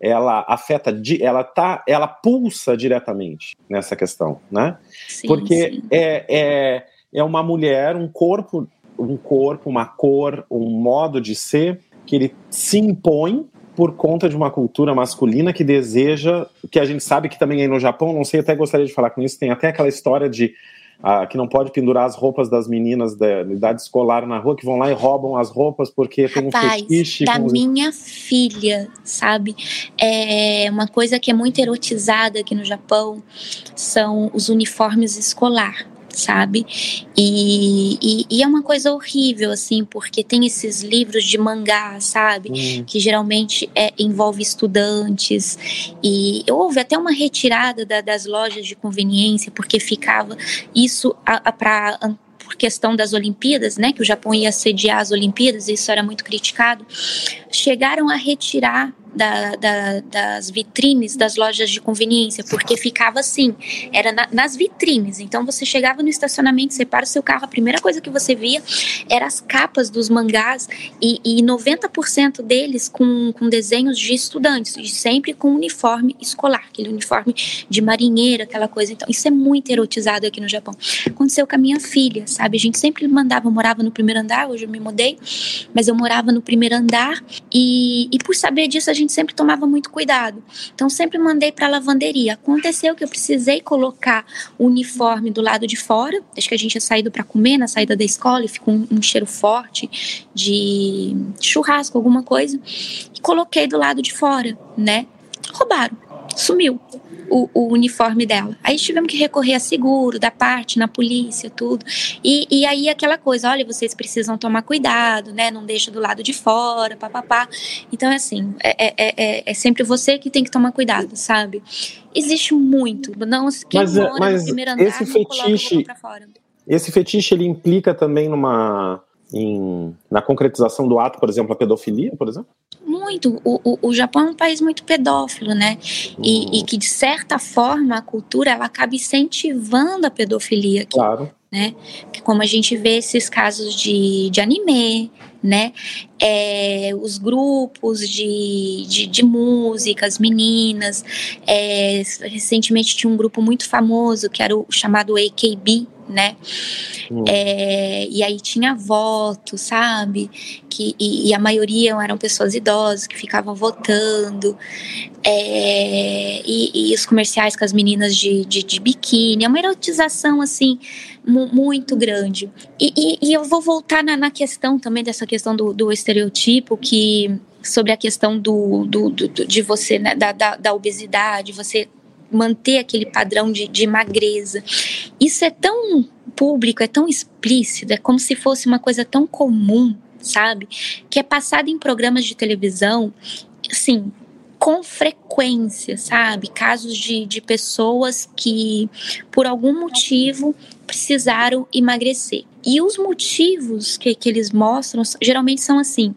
ela afeta, ela tá, ela pulsa diretamente nessa questão, né? Sim, Porque sim. É, é, é uma mulher, um corpo, um corpo, uma cor, um modo de ser que ele se impõe por conta de uma cultura masculina que deseja, que a gente sabe que também aí no Japão, não sei, até gostaria de falar com isso, tem até aquela história de ah, que não pode pendurar as roupas das meninas da idade escolar na rua, que vão lá e roubam as roupas porque tem Rapaz, um fetiche. Da minha filha, sabe? É uma coisa que é muito erotizada aqui no Japão são os uniformes escolar sabe? E, e, e, é uma coisa horrível, assim, porque tem esses livros de mangá, sabe? Hum. Que geralmente é, envolve estudantes. E houve até uma retirada da, das lojas de conveniência, porque ficava isso para por questão das Olimpíadas, né, que o Japão ia sediar as Olimpíadas, isso era muito criticado, chegaram a retirar da, da, das vitrines das lojas de conveniência, porque ficava assim, era na, nas vitrines. Então você chegava no estacionamento, você o seu carro, a primeira coisa que você via era as capas dos mangás e, e 90% deles com, com desenhos de estudantes, e sempre com uniforme escolar, aquele uniforme de marinheira, aquela coisa. Então isso é muito erotizado aqui no Japão. Aconteceu com a minha filha, sabe? A gente sempre mandava, eu morava no primeiro andar, hoje eu me mudei, mas eu morava no primeiro andar e, e por saber disso a gente gente sempre tomava muito cuidado. Então sempre mandei para lavanderia. Aconteceu que eu precisei colocar o uniforme do lado de fora. Acho que a gente tinha saído para comer na saída da escola e ficou um, um cheiro forte de churrasco, alguma coisa. E coloquei do lado de fora, né? Roubaram. Sumiu o, o, uniforme dela. Aí tivemos que recorrer a seguro, da parte, na polícia, tudo. E, e aí aquela coisa, olha, vocês precisam tomar cuidado, né? Não deixa do lado de fora, papapá. Então, é assim, é, é, é, é sempre você que tem que tomar cuidado, sabe? Existe muito. Não, quem mas, mora mas no primeiro andar esse fetiche, Esse fetiche, ele implica também numa em, na concretização do ato, por exemplo, a pedofilia, por exemplo? Muito. O, o, o Japão é um país muito pedófilo, né? E, hum. e, que, de certa forma, a cultura ela acaba incentivando a pedofilia aqui. Claro. Né? Que como a gente vê esses casos de, de anime, né? É, os grupos de, de, de músicas, meninas. É, recentemente tinha um grupo muito famoso que era o chamado AKB, né? Hum. É, e aí tinha voto, sabe? Que, e, e, a maioria eram pessoas idosas que ficavam votando. É, e, e, os comerciais com as meninas de, de, de biquíni. É uma erotização, assim, muito grande. E, e, e, eu vou voltar na, na, questão também dessa questão do, do estereotipo, que sobre a questão do, do, do de você, né, da, da, da obesidade, você manter aquele padrão de, de magreza. Isso é tão público, é tão explícito, é como se fosse uma coisa tão comum, sabe? Que é passado em programas de televisão, assim, com frequência, sabe? Casos de, de pessoas que, por algum motivo, precisaram emagrecer. E os motivos que, que eles mostram geralmente são assim: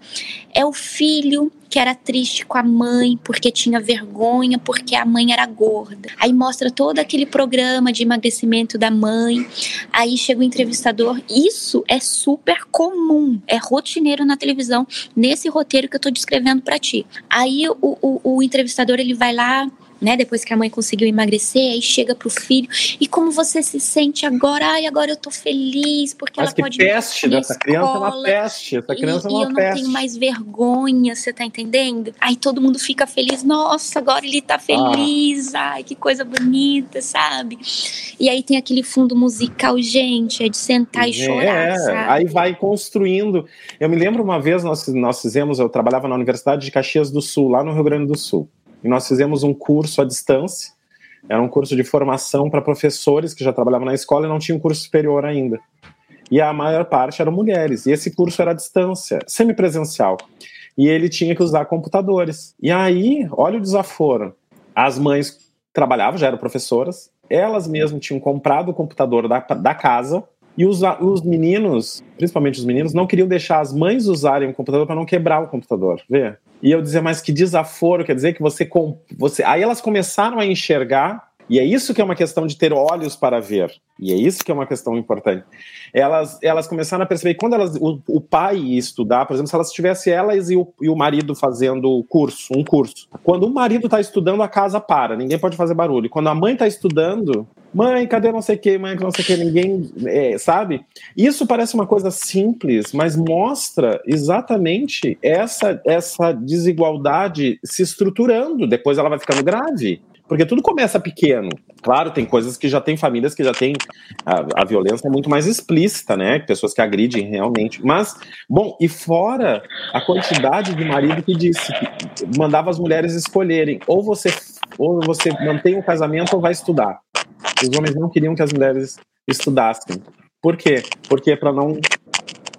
é o filho que era triste com a mãe porque tinha vergonha porque a mãe era gorda. Aí mostra todo aquele programa de emagrecimento da mãe. Aí chega o entrevistador. Isso é super comum, é rotineiro na televisão nesse roteiro que eu tô descrevendo para ti. Aí o, o, o entrevistador ele vai lá né? Depois que a mãe conseguiu emagrecer, aí chega pro filho. E como você se sente agora? Ai, agora eu tô feliz porque Mas ela pode peste dessa criança é uma peste. Essa criança e, é uma e eu não tenho mais vergonha, você tá entendendo? Aí todo mundo fica feliz. Nossa, agora ele tá feliz. Ah. Ai, que coisa bonita, sabe? E aí tem aquele fundo musical, gente, é de sentar é, e chorar, sabe? Aí vai construindo. Eu me lembro uma vez nós nós fizemos, eu trabalhava na Universidade de Caxias do Sul, lá no Rio Grande do Sul e nós fizemos um curso à distância. Era um curso de formação para professores que já trabalhavam na escola e não tinham curso superior ainda. E a maior parte eram mulheres. E esse curso era à distância, semipresencial. E ele tinha que usar computadores. E aí, olha o desaforo. As mães trabalhavam, já eram professoras, elas mesmas tinham comprado o computador da, da casa e os, os meninos, principalmente os meninos, não queriam deixar as mães usarem o computador para não quebrar o computador. Vê? E eu dizia, mas que desaforo, quer dizer que você, você. Aí elas começaram a enxergar E é isso que é uma questão de ter olhos para ver. E é isso que é uma questão importante. Elas, elas começaram a perceber quando elas, o, o pai ia estudar, por exemplo, se elas tivessem elas e o, e o marido fazendo curso, um curso. Quando o marido está estudando, a casa para, ninguém pode fazer barulho. Quando a mãe está estudando, mãe, cadê não sei o que, mãe, não sei o que, ninguém, é, sabe? Isso parece uma coisa simples, mas mostra exatamente essa, essa desigualdade se estruturando. Depois ela vai ficando grave. Porque tudo começa pequeno. Claro, tem coisas que já tem famílias que já tem a, a violência é muito mais explícita, né? Pessoas que agridem realmente. Mas, bom, e fora a quantidade de marido que disse que mandava as mulheres escolherem ou você ou você mantém o casamento ou vai estudar. Os homens não queriam que as mulheres estudassem. Por quê? Porque para não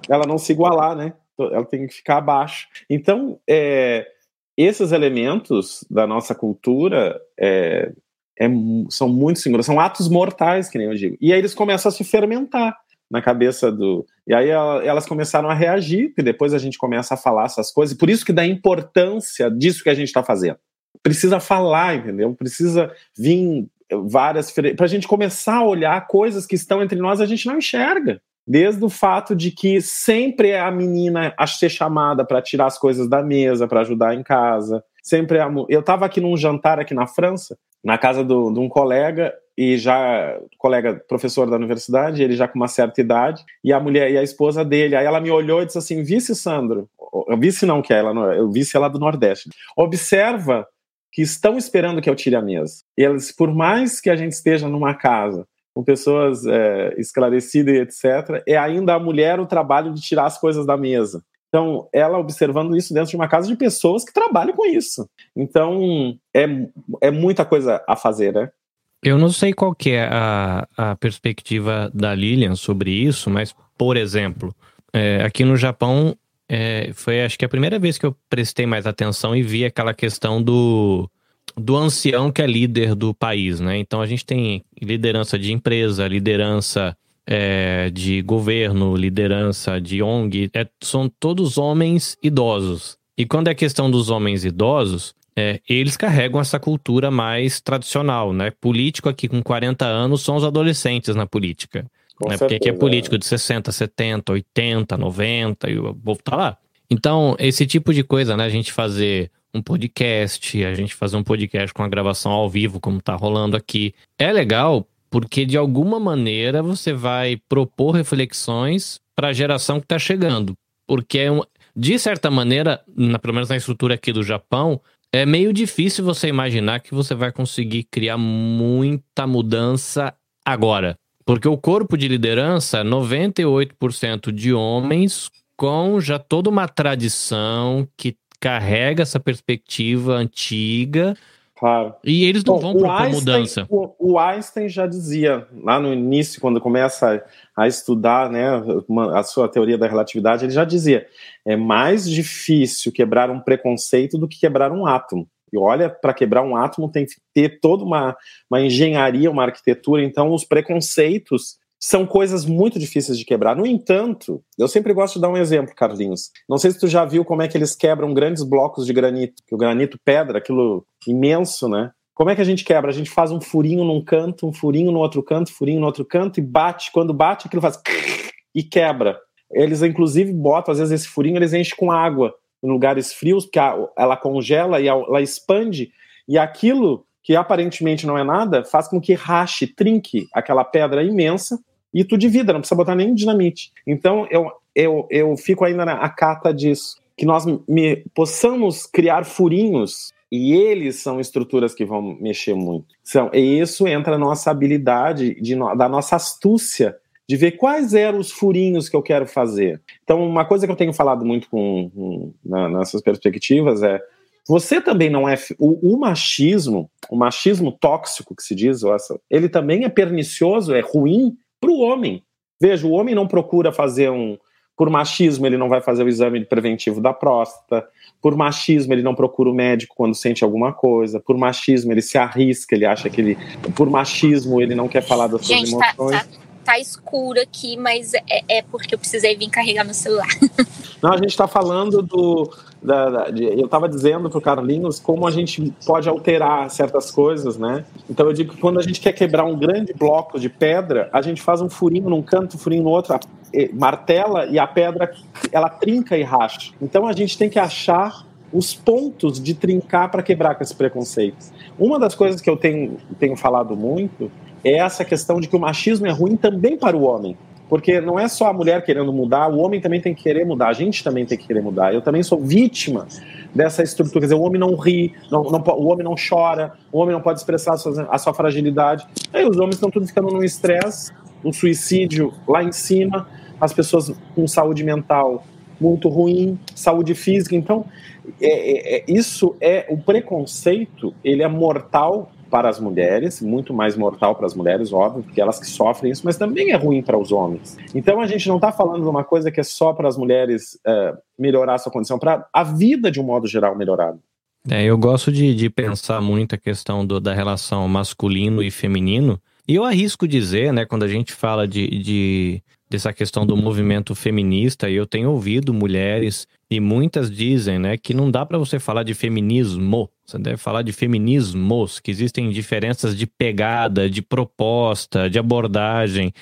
ela não se igualar, né? Ela tem que ficar abaixo. Então, é, esses elementos da nossa cultura é, é, são muito singulares, são atos mortais, que nem eu digo. E aí eles começam a se fermentar na cabeça do. E aí elas começaram a reagir, e depois a gente começa a falar essas coisas, por isso que dá importância disso que a gente está fazendo. Precisa falar, entendeu? Precisa vir várias. Para a gente começar a olhar coisas que estão entre nós, a gente não enxerga. Desde o fato de que sempre é a menina a ser chamada para tirar as coisas da mesa, para ajudar em casa. Sempre é a... Eu estava aqui num jantar aqui na França, na casa do, de um colega, e já colega professor da universidade, ele já com uma certa idade, e a mulher e a esposa dele. Aí ela me olhou e disse assim: Vice Sandro, vice não que é ela, eu vice ela do Nordeste. Observa que estão esperando que eu tire a mesa. E eles, por mais que a gente esteja numa casa com pessoas é, esclarecidas e etc., é ainda a mulher o trabalho de tirar as coisas da mesa. Então, ela observando isso dentro de uma casa de pessoas que trabalham com isso. Então, é, é muita coisa a fazer, né? Eu não sei qual que é a, a perspectiva da Lilian sobre isso, mas, por exemplo, é, aqui no Japão, é, foi acho que a primeira vez que eu prestei mais atenção e vi aquela questão do do ancião que é líder do país, né? Então a gente tem liderança de empresa, liderança é, de governo, liderança de ONG, é, são todos homens idosos. E quando é questão dos homens idosos, é, eles carregam essa cultura mais tradicional, né? Político aqui com 40 anos são os adolescentes na política. Né? Porque aqui é político de 60, 70, 80, 90 e o povo tá lá. Então, esse tipo de coisa, né? A gente fazer um podcast, a gente fazer um podcast com a gravação ao vivo, como tá rolando aqui. É legal porque de alguma maneira você vai propor reflexões para a geração que está chegando. Porque é um, de certa maneira, na, pelo menos na estrutura aqui do Japão, é meio difícil você imaginar que você vai conseguir criar muita mudança agora. Porque o corpo de liderança é 98% de homens com já toda uma tradição que carrega essa perspectiva antiga. Claro. E eles não Bom, vão propor Einstein, mudança. O, o, Einstein já dizia, lá no início, quando começa a, a estudar né, uma, a sua teoria da relatividade, ele já dizia: é mais difícil quebrar um preconceito do que quebrar um átomo. E olha, para quebrar um átomo tem que ter toda uma, uma engenharia, uma arquitetura. Então, os preconceitos são coisas muito difíceis de quebrar. No entanto, eu sempre gosto de dar um exemplo, Carlinhos. Não sei se tu já viu como é que eles quebram grandes blocos de granito, que o granito pedra, aquilo imenso, né? Como é que a gente quebra? A gente faz um furinho num canto, um furinho no outro canto, furinho no outro canto e bate. Quando bate, aquilo faz e quebra. Eles inclusive botam, às vezes esse furinho eles enchem com água em lugares frios, porque ela congela e ela expande e aquilo que aparentemente não é nada, faz com que rache, trinque aquela pedra imensa e tu divida, não precisa botar nem dinamite. Então eu, eu, eu fico ainda na cata disso, que nós me, possamos criar furinhos e eles são estruturas que vão mexer muito. São, e isso entra na nossa habilidade, de, da nossa astúcia, de ver quais eram os furinhos que eu quero fazer. Então, uma coisa que eu tenho falado muito com, com na, nessas perspectivas é você também não é. O, o, machismo, o machismo tóxico que se diz, ele também é pernicioso, é ruim para o homem. Veja, o homem não procura fazer um. Por machismo, ele não vai fazer o exame preventivo da próstata. Por machismo, ele não procura o médico quando sente alguma coisa. Por machismo, ele se arrisca, ele acha que ele. Por machismo, ele não quer falar das Gente, suas emoções. Tá, tá, tá escuro aqui, mas é, é, porque eu precisei vir carregar meu celular. Não, a gente está falando do, da, da de, eu estava dizendo para o Carlinhos como a gente pode alterar certas coisas, né? Então eu digo que quando a gente quer quebrar um grande bloco de pedra, a gente faz um furinho num canto, um furinho no outro, martela e a pedra ela trinca e racha. Então a gente tem que achar os pontos de trincar para quebrar com esse preconceito. Uma das coisas que eu tenho, tenho falado muito é essa questão de que o machismo é ruim também para o homem. Porque não é só a mulher querendo mudar, o homem também tem que querer mudar, a gente também tem que querer mudar. Eu também sou vítima dessa estrutura. Quer dizer, o homem não ri, não, não, o homem não chora, o homem não pode expressar a sua, a sua fragilidade. Aí os homens estão tudo ficando num estresse, um suicídio lá em cima, as pessoas com saúde mental muito ruim, saúde física. Então, é, é, é isso é o preconceito, ele é mortal para as mulheres, muito mais mortal para as mulheres, óbvio, porque elas que sofrem isso, mas também é ruim para os homens. Então a gente não está falando de uma coisa que é só para as mulheres uh, melhorar a sua condição, para a vida de um modo geral melhorar. É, eu gosto de, de pensar muito a questão do, da relação masculino e feminino, e eu arrisco dizer, né, quando a gente fala de, de dessa questão do movimento feminista, e eu tenho ouvido mulheres e muitas dizem, né, que não dá para você falar de feminismo, você deve falar de feminismos, que existem diferenças de pegada, de proposta, de abordagem.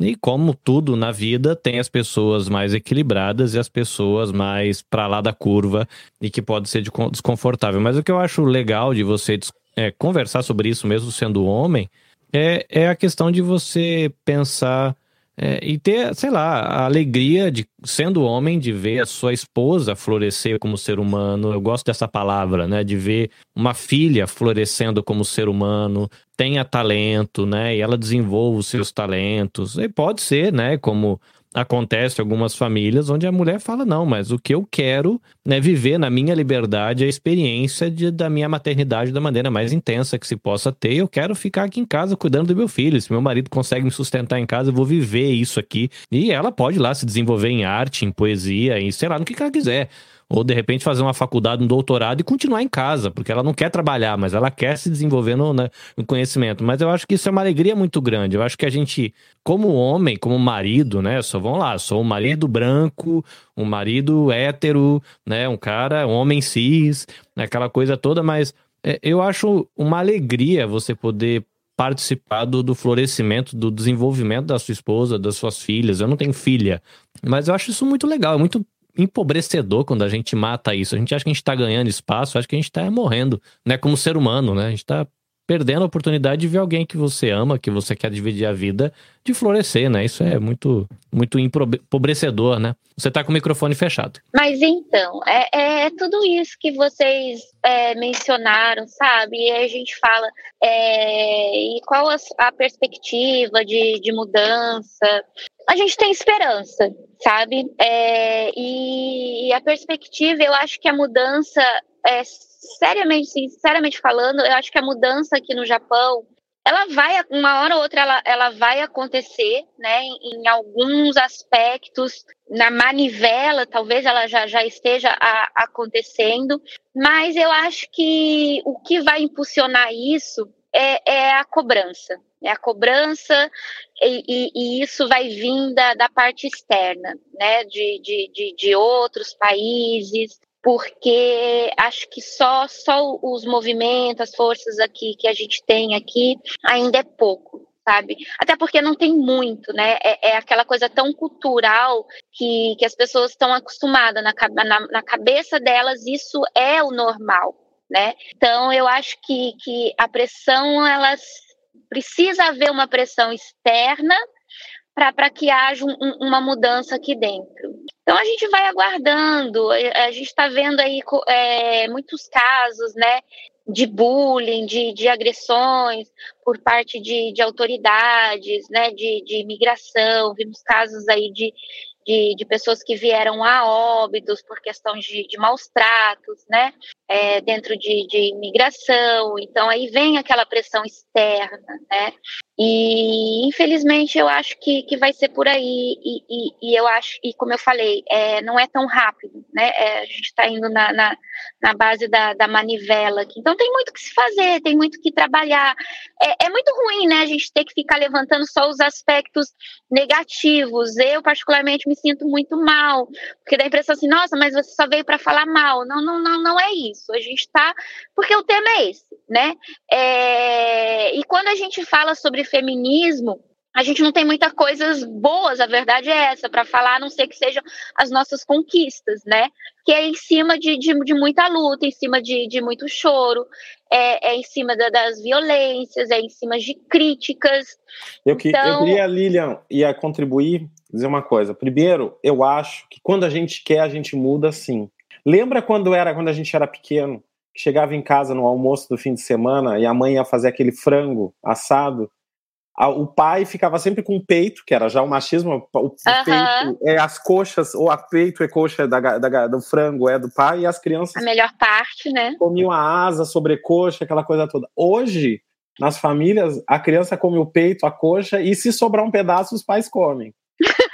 E como tudo na vida, tem as pessoas mais equilibradas e as pessoas mais para lá da curva e que pode ser desconfortável. Mas o que eu acho legal de você é, conversar sobre isso, mesmo sendo homem, é, é a questão de você pensar é, e ter, sei lá, a alegria de, sendo homem, de ver a sua esposa florescer como ser humano. Eu gosto dessa palavra, né? De ver uma filha florescendo como ser humano, tenha talento, né? E ela desenvolva os seus talentos. E pode ser, né? Como acontece algumas famílias onde a mulher fala não, mas o que eu quero é né, viver na minha liberdade a experiência de, da minha maternidade da maneira mais intensa que se possa ter. Eu quero ficar aqui em casa cuidando do meu filho. Se meu marido consegue me sustentar em casa, eu vou viver isso aqui. E ela pode lá se desenvolver em arte, em poesia, em sei lá, no que ela quiser ou de repente fazer uma faculdade, um doutorado e continuar em casa, porque ela não quer trabalhar, mas ela quer se desenvolver no, né, no, conhecimento. Mas eu acho que isso é uma alegria muito grande. Eu acho que a gente, como homem, como marido, né? Só vamos lá, sou um marido branco, um marido hétero, né? Um cara, um homem cis, aquela coisa toda, mas é, eu acho uma alegria você poder participar do, do, florescimento, do desenvolvimento da sua esposa, das suas filhas. Eu não tenho filha, mas eu acho isso muito legal, é muito empobrecedor quando a gente mata isso. A gente acha que a gente está ganhando espaço, acha que a gente está morrendo, né? Como ser humano, né? A gente está perdendo a oportunidade de ver alguém que você ama, que você quer dividir a vida, de florescer, né? Isso é muito, muito empobrecedor, né? Você está com o microfone fechado. Mas então, é, é, é tudo isso que vocês é, mencionaram, sabe? E a gente fala, é, e qual a, a perspectiva de, de mudança? A gente tem esperança, sabe? É, e, e, a perspectiva, eu acho que a mudança, é, seriamente, sinceramente falando, eu acho que a mudança aqui no Japão, ela vai, uma hora ou outra, ela, ela vai acontecer, né? Em, em alguns aspectos, na manivela, talvez ela já, já esteja a, acontecendo, mas eu acho que o que vai impulsionar isso é, é a cobrança. É a cobrança, e, e, e, isso vai vir da, da parte externa, né, de, de, de, de outros países, porque acho que só, só os movimentos, as forças aqui que a gente tem aqui ainda é pouco, sabe? Até porque não tem muito, né? É, é aquela coisa tão cultural que, que as pessoas estão acostumadas na, na, na cabeça delas, isso é o normal né? Então eu acho que, que a pressão ela precisa haver uma pressão externa para que haja um, uma mudança aqui dentro. Então a gente vai aguardando, a gente está vendo aí é, muitos casos, né, de bullying, de, de agressões por parte de, de autoridades, né, de, de imigração, vimos casos aí de, de, de pessoas que vieram a óbitos por questão de, de maus tratos, né, é, dentro de, de imigração, então aí vem aquela pressão externa, né, e infelizmente eu acho que, que vai ser por aí, e, e, e eu acho, e como eu falei, é, não é tão rápido, né, é, a gente está indo na, na, na, base da, da manivela aqui, então tem muito que se fazer, tem muito que trabalhar, é, é muito ruim, né, a gente ter que ficar levantando só os aspectos negativos, eu particularmente me me sinto muito mal, porque dá a impressão assim, nossa, mas você só veio para falar mal. Não, não, não, não é isso. A gente está, porque o tema é esse, né? É... E quando a gente fala sobre feminismo, a gente não tem muitas coisas boas, a verdade é essa, para falar, a não ser que sejam as nossas conquistas, né? Que é em cima de, de, de muita luta, em cima de, de muito choro, é, é em cima da, das violências, é em cima de críticas. Eu, que, então... eu queria, Lilian, ia contribuir, dizer uma coisa. Primeiro, eu acho que quando a gente quer, a gente muda sim. Lembra quando era quando a gente era pequeno? Chegava em casa no almoço do fim de semana e a mãe ia fazer aquele frango assado o pai ficava sempre com o peito, que era já o machismo, o, peito é as coxas, ou a peito é coxa da, da, do frango, é do pai, e as crianças. A melhor parte, né? Comiam a asa, sobrecoxa, aquela coisa toda. Hoje, nas famílias, a criança come o peito, a coxa, e se sobrar um pedaço, os pais comem.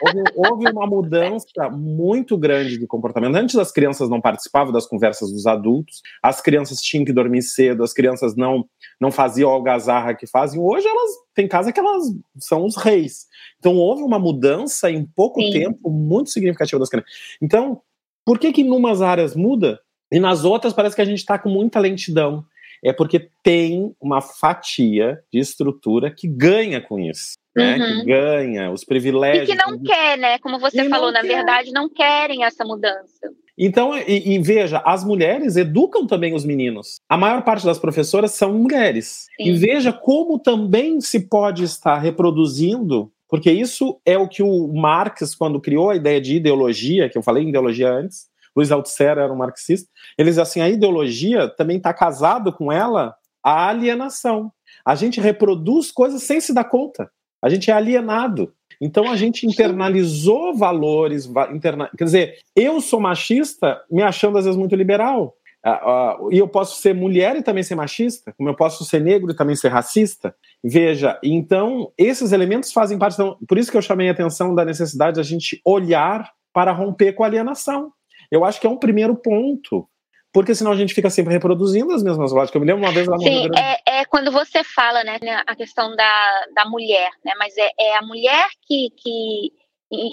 Houve, houve, uma mudança muito grande de comportamento. Antes as crianças não participavam das conversas dos adultos, as crianças tinham que dormir cedo, as crianças não não faziam a algazarra que fazem. Hoje elas têm casa que elas são os reis. Então houve uma mudança em pouco Sim. tempo muito significativa das crianças. Então, por que que em umas áreas muda e nas outras parece que a gente está com muita lentidão? É porque tem uma fatia de estrutura que ganha com isso né, uhum. que ganha, os privilégios. E que não quer, né? Como você falou, na quer. verdade, não querem essa mudança. Então, e, e, veja, as mulheres educam também os meninos. A maior parte das professoras são mulheres. Sim. E veja como também se pode estar reproduzindo, porque isso é o que o Marx, quando criou a ideia de ideologia, que eu falei em ideologia antes, Luiz Althusser era um marxista, eles assim, a ideologia também está casado com ela a alienação. A gente reproduz coisas sem se dar conta. A gente é alienado. Então a gente internalizou valores, interna... quer dizer, eu sou machista me achando às vezes muito liberal. Uh, uh, e eu posso ser mulher e também ser machista, como eu posso ser negro e também ser racista. Veja, então esses elementos fazem parte. Então, por isso que eu chamei a atenção da necessidade de a gente olhar para romper com a alienação. Eu acho que é um primeiro ponto porque senão a gente fica sempre reproduzindo as mesmas lógicas. Eu me lembro uma vez lá no Sim, é, é, quando você fala, né, a questão da, da mulher, né, mas é, é a mulher que, que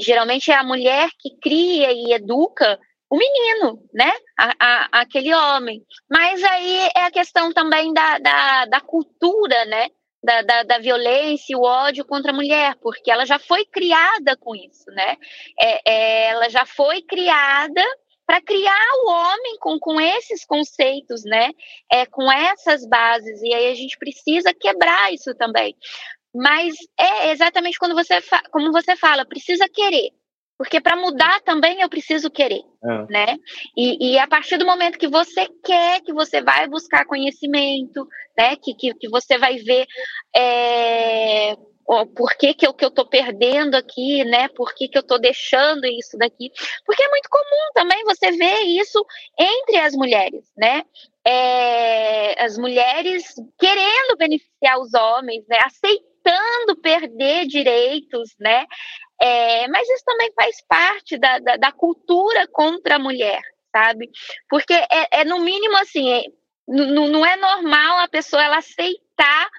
geralmente é a mulher que cria e educa o menino, né, a, a, aquele homem. Mas aí é a questão também da, da, da cultura, né, da, da, da, violência e o ódio contra a mulher, porque ela já foi criada com isso, né? É, é, ela já foi criada para criar o homem com, com esses conceitos, né? É, com essas bases. E aí a gente precisa quebrar isso também. Mas é exatamente quando você como você fala, precisa querer. Porque para mudar também eu preciso querer, é. né? E, e, a partir do momento que você quer, que você vai buscar conhecimento, né? Que, que, que você vai ver é, por que, que eu, que eu tô perdendo aqui, né? Por que, que eu tô deixando isso daqui? Porque é muito comum também você ver isso entre as mulheres, né? É, as mulheres querendo beneficiar os homens, né? Aceitando perder direitos, né? É, mas isso também faz parte da, da, da, cultura contra a mulher, sabe? Porque é, é no mínimo assim, é, não é normal a pessoa ela aceitar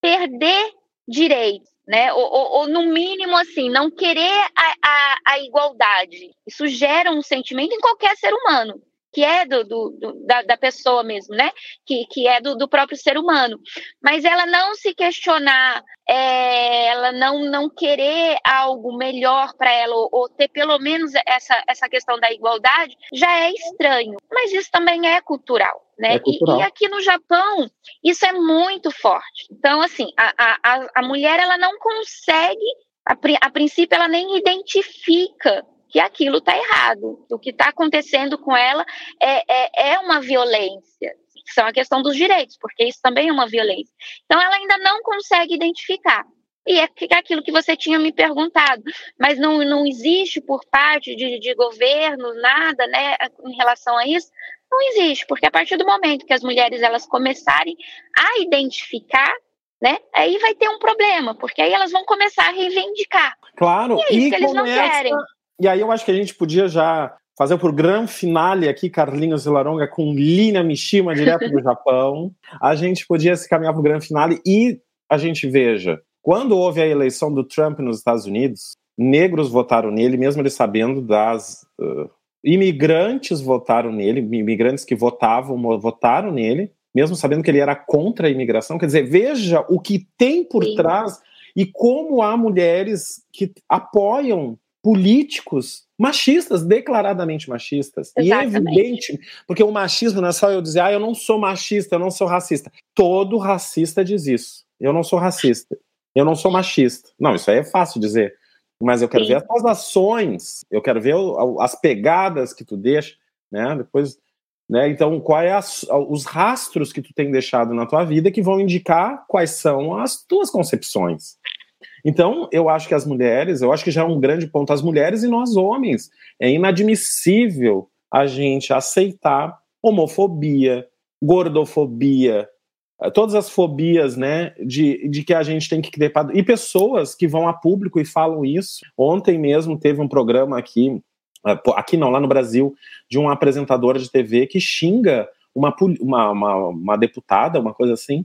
perder direitos né? Ou, ou, ou, no mínimo assim, não querer a, a, a, igualdade. Isso gera um sentimento em qualquer ser humano, que é do, do, do da, da, pessoa mesmo, né? Que, que é do, do, próprio ser humano. Mas ela não se questionar, é, ela não, não querer algo melhor para ela, ou, ou, ter pelo menos essa, essa questão da igualdade, já é estranho. Mas isso também é cultural. Né? É e, e, aqui no Japão isso é muito forte. Então, assim, a, a, a mulher ela não consegue, a, a princípio, ela nem identifica que aquilo está errado. O que está acontecendo com ela é, é, é uma violência. São a questão dos direitos, porque isso também é uma violência. Então, ela ainda não consegue identificar. E é, é aquilo que você tinha me perguntado, mas não, não existe por parte de, de governo nada né, em relação a isso. Não existe, porque a partir do momento que as mulheres elas começarem a identificar, né, aí vai ter um problema, porque aí elas vão começar a reivindicar. Claro, e é isso e que eles não essa... querem. E aí eu acho que a gente podia já fazer por grande finale aqui, Carlinhos Laronga com Lina Mishima, direto do Japão. A gente podia se caminhar para o grande finale e a gente veja, quando houve a eleição do Trump nos Estados Unidos, negros votaram nele, mesmo ele sabendo das. Uh, imigrantes votaram nele, imigrantes que votavam, votaram nele, mesmo sabendo que ele era contra a imigração. Quer dizer, veja o que tem por Sim. trás e como há mulheres que apoiam políticos machistas, declaradamente machistas. Exatamente. E é evidente, porque o machismo não é só eu dizer, ah, eu não sou machista, eu não sou racista. Todo racista diz isso. Eu não sou racista. Eu não sou machista. Não, isso aí é fácil dizer. Mas eu quero Sim. ver as tuas ações, eu quero ver as pegadas que tu deixa, né? Depois, né? Então, quais é os rastros que tu tem deixado na tua vida que vão indicar quais são as tuas concepções. Então, eu acho que as mulheres, eu acho que já é um grande ponto, as mulheres e nós homens, é inadmissível a gente aceitar homofobia, gordofobia, eh, todas as fobias, né, de, de que a gente tem que ter e pessoas que vão a público e falam isso. Ontem mesmo teve um programa aqui, eh, aqui não, lá no Brasil, de uma apresentadora de TV que xinga uma, uma, uma, uma deputada, uma coisa assim,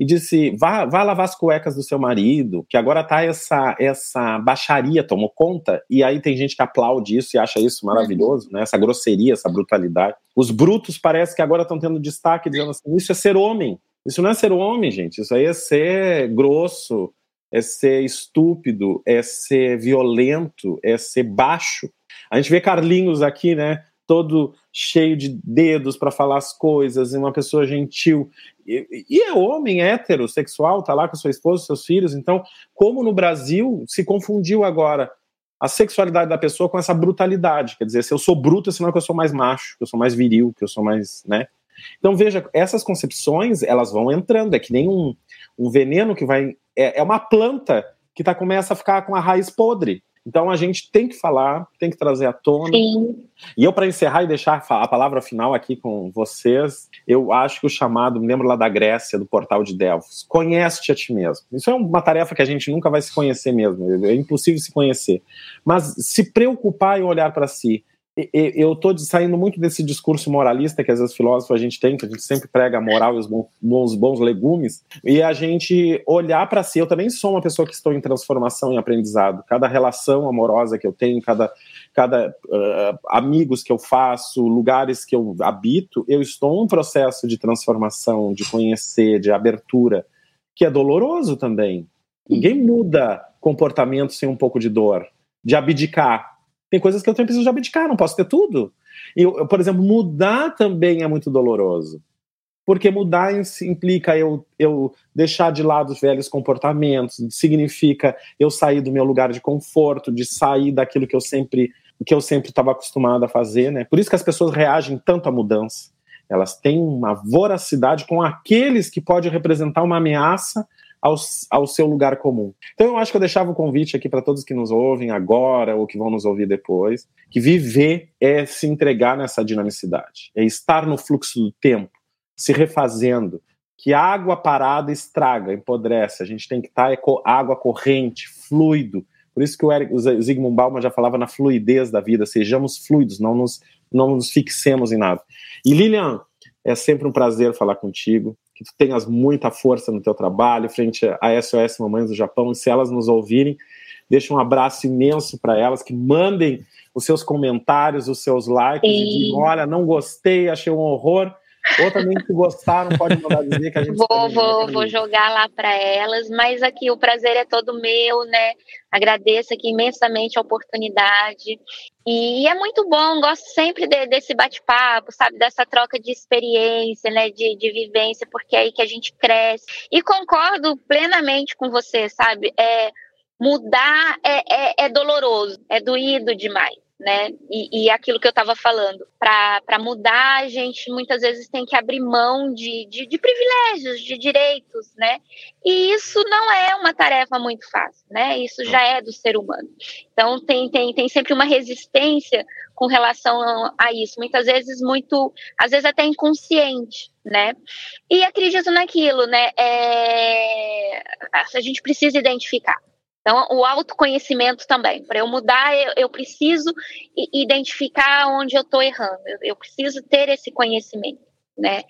e disse: vá, vá lavar as cuecas do seu marido, que agora tá essa, essa baixaria tomou conta, e aí tem gente que aplaude isso e acha isso maravilhoso, né? Essa grosseria, essa brutalidade. Os brutos parece que agora estão tendo destaque, dizendo assim: isso é ser homem. Isso não é ser homem, gente. Isso aí é ser grosso, é ser estúpido, é ser violento, é ser baixo. A gente vê Carlinhos aqui, né? Todo cheio de dedos para falar as coisas, e uma pessoa gentil. E, e, é homem, é heterossexual, tá lá com sua esposa, seus filhos. Então, como no Brasil se confundiu agora a sexualidade da pessoa com essa brutalidade. Quer dizer, se eu sou bruto, é que eu sou mais macho, que eu sou mais viril, que eu sou mais, né? Então, veja, essas concepções, elas vão entrando, é que nem um, um veneno que vai... É, é uma planta que tá, começa a ficar com a raiz podre. Então a gente tem que falar, tem que trazer à tona. Sim. E eu, para encerrar e deixar a palavra final aqui com vocês, eu acho que o chamado, me lembro lá da Grécia, do portal de Delfos, conhece-te a ti mesmo. Isso é uma tarefa que a gente nunca vai se conhecer mesmo, é impossível se conhecer. Mas se preocupar em olhar para si, eu estou saindo muito desse discurso moralista que às vezes filósofos a gente tem, que a gente sempre prega a moral e os bons, bons legumes, e a gente olhar para si. Eu também sou uma pessoa que estou em transformação e aprendizado. Cada relação amorosa que eu tenho, cada, cada uh, amigos que eu faço, lugares que eu habito, eu estou em um processo de transformação, de conhecer, de abertura, que é doloroso também. Ninguém muda comportamento sem um pouco de dor, de abdicar tem coisas que eu preciso de abdicar, não posso ter tudo. E, por exemplo, mudar também é muito doloroso. Porque mudar implica eu, eu deixar de lado os velhos comportamentos, significa eu sair do meu lugar de conforto, de sair daquilo que eu sempre que eu sempre estava acostumado a fazer, né? Por isso que as pessoas reagem tanto à mudança. Elas têm uma voracidade com aqueles que pode representar uma ameaça ao, ao seu lugar comum. Então eu acho que eu deixava o convite aqui para todos que nos ouvem agora ou que vão nos ouvir depois, que viver é se entregar nessa dinamicidade, é estar no fluxo do tempo, se refazendo, que água parada estraga, empodrece, a gente tem que estar tá, água corrente, fluido, por isso que o, Eric, o Zygmunt Bauman já falava na fluidez da vida, sejamos fluidos, não nos, não nos fixemos em nada. E Lilian, é sempre um prazer falar contigo que tu tenhas muita força no teu trabalho frente a SOS Mamães do Japão. E se elas nos ouvirem, deixa um abraço imenso para elas, que mandem os seus comentários, os seus likes, Sim. e digam, olha, não gostei, achei um horror. Ou também que gostaram, pode mandar dizer que a gente. Vou, vou, vou jogar lá para elas, mas aqui o prazer é todo meu, né? Agradeço aqui imensamente a oportunidade. E, é muito bom, gosto sempre de, desse bate-papo, sabe? Dessa troca de experiência, né? De, de vivência, porque é aí que a gente cresce. E concordo plenamente com você, sabe? É, mudar é, é, é doloroso, é doído demais né? E, e aquilo que eu estava falando, para mudar, a gente muitas vezes tem que abrir mão de, de, de, privilégios, de direitos, né? E isso não é uma tarefa muito fácil, né? Isso já é do ser humano. Então tem, tem, tem sempre uma resistência com relação a isso, muitas vezes muito, às vezes até inconsciente, né? E acredito naquilo, né? É... A gente precisa identificar então, o autoconhecimento também. Para eu mudar, eu, eu, preciso identificar onde eu estou errando. Eu, eu, preciso ter esse conhecimento. né?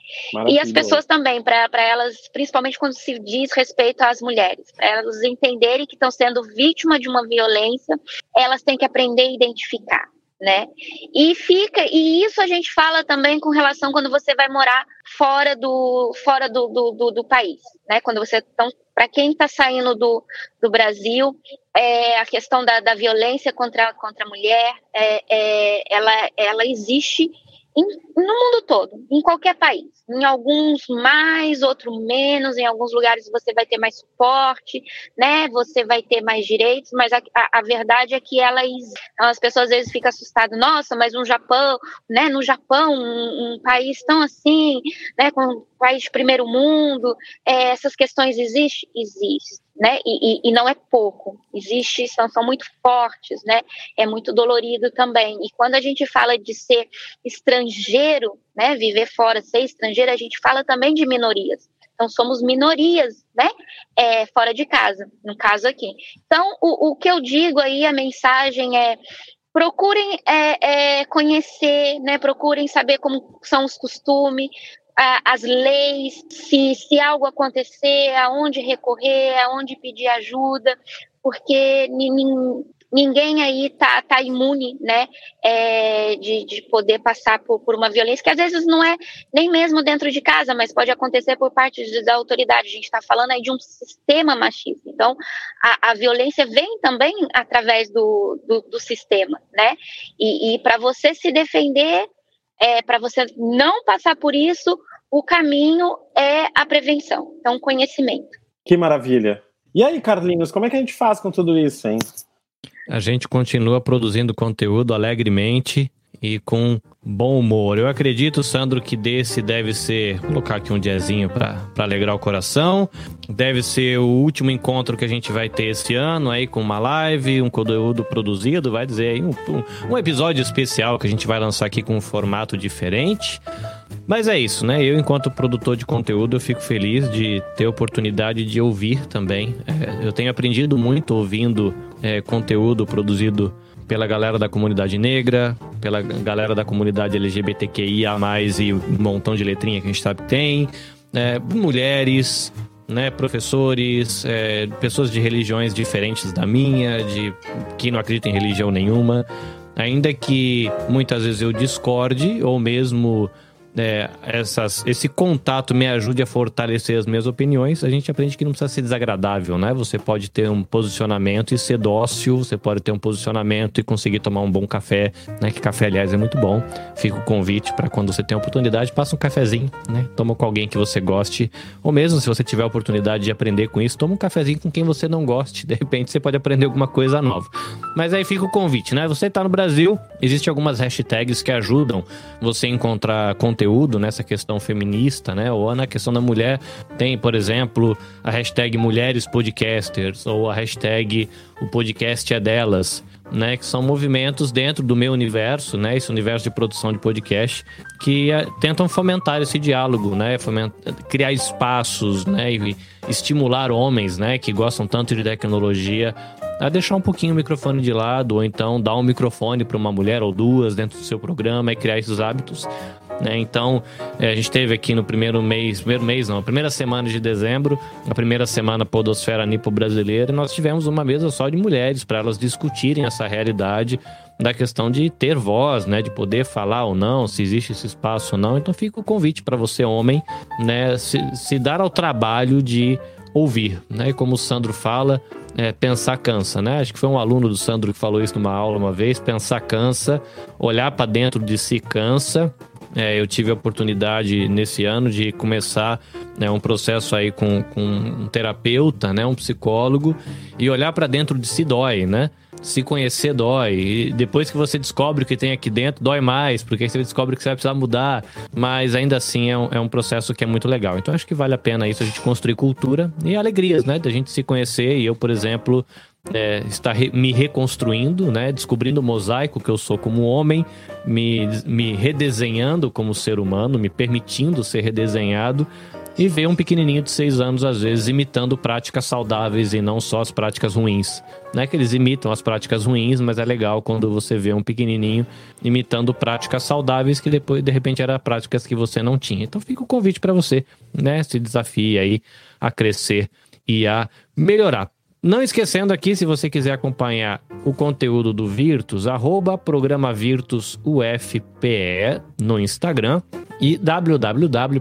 E as pessoas também, para elas, principalmente quando se diz respeito às mulheres, para elas entenderem que estão sendo vítima de uma violência, elas têm que aprender a identificar né? E fica, e isso a gente fala também com relação quando você vai morar fora do fora do, do, do, do país, né? Quando você então, para quem está saindo do, do Brasil, é, a questão da, da violência contra, contra a mulher, é, é, ela, ela existe em, no mundo todo, em qualquer país. Em alguns mais, outros menos, em alguns lugares você vai ter mais suporte, né? Você vai ter mais direitos, mas a, a, a verdade é que ela as pessoas às vezes ficam assustadas, nossa, mas um Japão, né? No Japão, um, um país tão assim, né? Com um país de primeiro mundo, é, essas questões existem? Existem né? E, e, e, não é pouco. Existe, são, muito fortes, né? É muito dolorido também. E quando a gente fala de ser estrangeiro, né? Viver fora, ser estrangeiro, a gente fala também de minorias. Então somos minorias, né? É, fora de casa, no caso aqui. Então o, o que eu digo aí, a mensagem é procurem é, é, conhecer, né? Procurem saber como são os costumes, as leis, se, se algo acontecer, aonde recorrer, aonde pedir ajuda, porque ninguém aí tá, tá imune, né, é, de, de poder passar por, por uma violência que às vezes não é nem mesmo dentro de casa, mas pode acontecer por parte da autoridade. A gente está falando aí de um sistema machista. Então, a, a violência vem também através do, do, do sistema, né? E, e para você se defender, é, para você não passar por isso, o caminho é a prevenção, então conhecimento. Que maravilha. E aí, Carlinhos, como é que a gente faz com tudo isso, hein? A gente continua produzindo conteúdo alegremente e com bom humor. Eu acredito, Sandro, que desse deve ser, vou colocar aqui um diazinho para alegrar o coração. Deve ser o último encontro que a gente vai ter esse ano aí com uma live, um conteúdo produzido, vai dizer aí um, um, um episódio especial que a gente vai lançar aqui com um formato diferente. Mas é isso, né? Eu, enquanto produtor de conteúdo, eu fico feliz de ter a oportunidade de ouvir também. É, eu tenho aprendido muito ouvindo é, conteúdo produzido pela galera da comunidade negra, pela galera da comunidade LGBTQIA, e um montão de letrinha que a gente sabe que tem, é, mulheres, né, professores, é, pessoas de religiões diferentes da minha, de que não acreditam em religião nenhuma, ainda que muitas vezes eu discorde ou mesmo é, essas, esse contato me ajude a fortalecer as minhas opiniões, a gente aprende que não precisa ser desagradável, né? Você pode ter um posicionamento e ser dócil, você pode ter um posicionamento e conseguir tomar um bom café, né? Que café, aliás, é muito bom. Fica o convite para quando você tem a oportunidade, passa um cafezinho, né? Toma com alguém que você goste, ou mesmo se você tiver a oportunidade de aprender com isso, toma um cafezinho com quem você não goste, de repente você pode aprender alguma coisa nova. Mas aí fica o convite, né? Você está no Brasil, existem algumas hashtags que ajudam você a encontrar conteúdo conteúdo nessa questão feminista, né? Ou na questão da mulher, tem, por exemplo, a hashtag Mulheres Podcasters ou a hashtag O Podcast é Delas. Né, que são movimentos dentro do meu universo, né, esse universo de produção de podcast, que é, tentam fomentar esse diálogo, né, fomentar, criar espaços, né, e estimular homens, né, que gostam tanto de tecnologia a deixar um pouquinho o microfone de lado, ou então dar um microfone para uma mulher ou duas dentro do seu programa e criar esses hábitos. Né? Então, é, a gente teve aqui no primeiro mês, primeiro mês não, a primeira semana de dezembro, a primeira semana Podosfera Nipo Brasileira, e nós tivemos uma mesa só de mulheres para elas discutirem essa realidade da questão de ter voz, né, de poder falar ou não, se existe esse espaço ou não. Então fica o convite para você, homem, né, se, se dar ao trabalho de ouvir, né? E como o Sandro fala, é, pensar cansa, né? Acho que foi um aluno do Sandro que falou isso numa aula uma vez. Pensar cansa, olhar para dentro de si cansa é, eu tive a oportunidade nesse ano de começar né, um processo aí com, com um terapeuta, né, um psicólogo, e olhar para dentro de si dói, né? Se conhecer dói. E depois que você descobre o que tem aqui dentro, dói mais, porque você descobre que você vai precisar mudar. Mas ainda assim é um, é um processo que é muito legal. Então acho que vale a pena isso, a gente construir cultura e alegrias, né? Da gente se conhecer. E eu, por exemplo, é, estar re, me reconstruindo, né? Descobrindo o mosaico que eu sou como homem, me, me redesenhando como ser humano, me permitindo ser redesenhado e ver um pequenininho de seis anos, às vezes, imitando práticas saudáveis e não só as práticas ruins. Não é que eles imitam as práticas ruins, mas é legal quando você vê um pequenininho imitando práticas saudáveis que depois, de repente, eram práticas que você não tinha. Então fica o convite para você, né? Se desafie aí a crescer e a melhorar. Não esquecendo aqui, se você quiser acompanhar o conteúdo do Virtus, arroba programa Virtus UFPE no Instagram e www.ufpe.br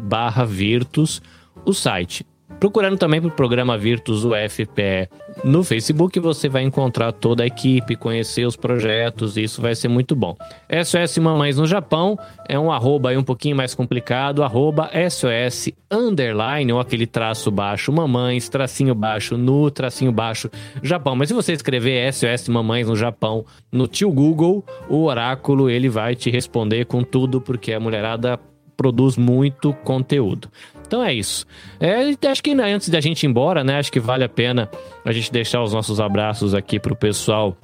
barra Virtus, o site. Procurando também o programa Virtus UFPE no Facebook, você vai encontrar toda a equipe, conhecer os projetos, e isso vai ser muito bom. SOS Mamães no Japão é um arroba aí um pouquinho mais complicado, arroba SOS underline, ou aquele traço baixo mamães, tracinho baixo no, tracinho baixo Japão. Mas se você escrever SOS Mamães no Japão no tio Google, o oráculo ele vai te responder com tudo, porque a mulherada produz muito conteúdo. Então é isso. É, acho que antes da gente ir embora, né? Acho que vale a pena a gente deixar os nossos abraços aqui pro pessoal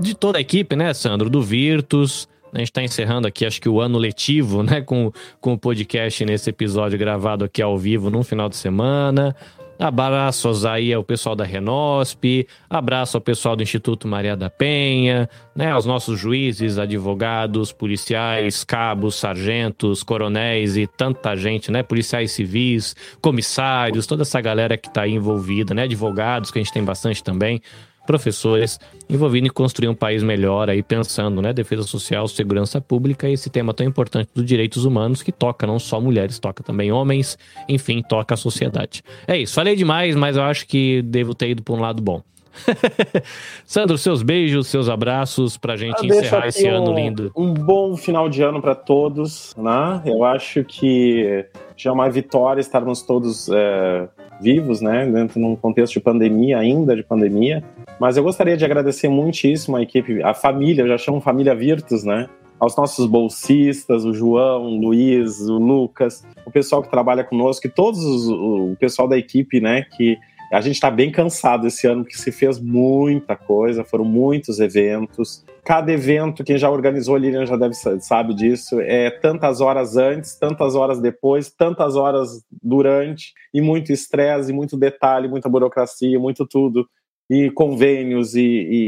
de toda a equipe, né, Sandro? Do Virtus. A gente está encerrando aqui, acho que o ano letivo, né? Com, com o podcast nesse episódio gravado aqui ao vivo num final de semana. Abraços aí ao pessoal da Renosp, abraço ao pessoal do Instituto Maria da Penha, né, aos nossos juízes, advogados, policiais, cabos, sargentos, coronéis e tanta gente, né, policiais civis, comissários, toda essa galera que está aí envolvida, né, advogados que a gente tem bastante também professores envolvidos em construir um país melhor aí pensando, né, defesa social, segurança pública e esse tema tão importante dos direitos humanos que toca não só mulheres, toca também homens, enfim, toca a sociedade. É isso, falei demais, mas eu acho que devo ter ido para um lado bom. Sandro, seus beijos, seus abraços pra gente ah, encerrar esse um, ano lindo. Um bom final de ano para todos, né? Eu acho que já é uma vitória estarmos todos é, vivos, né? Dentro de um contexto de pandemia, ainda de pandemia. Mas eu gostaria de agradecer muitíssimo a equipe, a família, eu já chamo família Virtus, né? Aos nossos bolsistas, o João, o Luiz, o Lucas, o pessoal que trabalha conosco e todos os, o pessoal da equipe, né? Que a gente está bem cansado esse ano, porque se fez muita coisa, foram muitos eventos. Cada evento, quem já organizou, a Lilian já deve sabe disso, é tantas horas antes, tantas horas depois, tantas horas durante, e muito estresse, muito detalhe, muita burocracia, muito tudo e convênios e,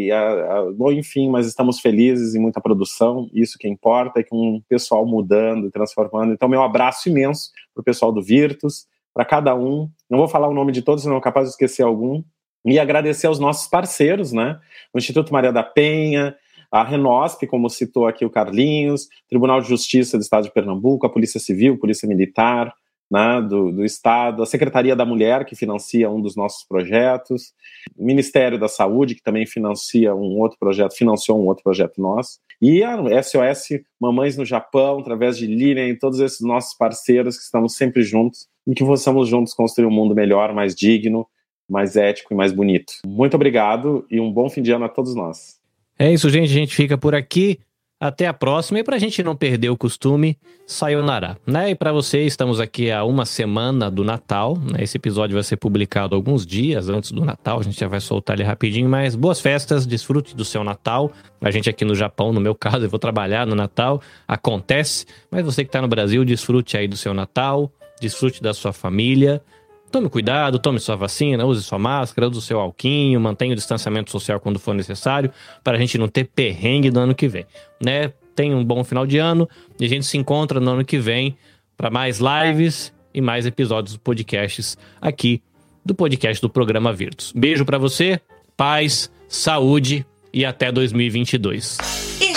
e a, a, enfim, mas estamos felizes e muita produção, isso que importa, é com o pessoal mudando e transformando. Então, meu abraço imenso para o pessoal do Virtus, para cada um. Não vou falar o nome de todos, senão capaz de esquecer algum. E agradecer aos nossos parceiros, né? O Instituto Maria da Penha, a Renosp, como citou aqui o Carlinhos, Tribunal de Justiça do Estado de Pernambuco, a Polícia Civil, Polícia Militar, né, do, do, Estado, a Secretaria da Mulher, que financia um dos nossos projetos, o Ministério da Saúde, que também financia um outro projeto, financiou um outro projeto nosso, e a SOS Mamães no Japão, através de Lilian e todos esses nossos parceiros que estamos sempre juntos e que possamos juntos construir um mundo melhor, mais digno, mais ético e mais bonito. Muito obrigado e um bom fim de ano a todos nós. É isso, gente. A gente fica por aqui. Até a próxima. E para a gente não perder o costume, sayonara. Né? E para você, estamos aqui há uma semana do Natal. Né? Esse episódio vai ser publicado alguns dias antes do Natal. A gente já vai soltar ele rapidinho. Mas boas festas, desfrute do seu Natal. A gente aqui no Japão, no meu caso, eu vou trabalhar no Natal. Acontece. Mas você que está no Brasil, desfrute aí do seu Natal. Desfrute da sua família. Tome cuidado, tome sua vacina, use sua máscara, use o seu alquinho, mantenha o distanciamento social quando for necessário, para a gente não ter perrengue no ano que vem, né? Tenha um bom final de ano e a gente se encontra no ano que vem para mais lives e mais episódios do podcasts aqui do podcast do programa Virtus. Beijo para você, paz, saúde e até 2022.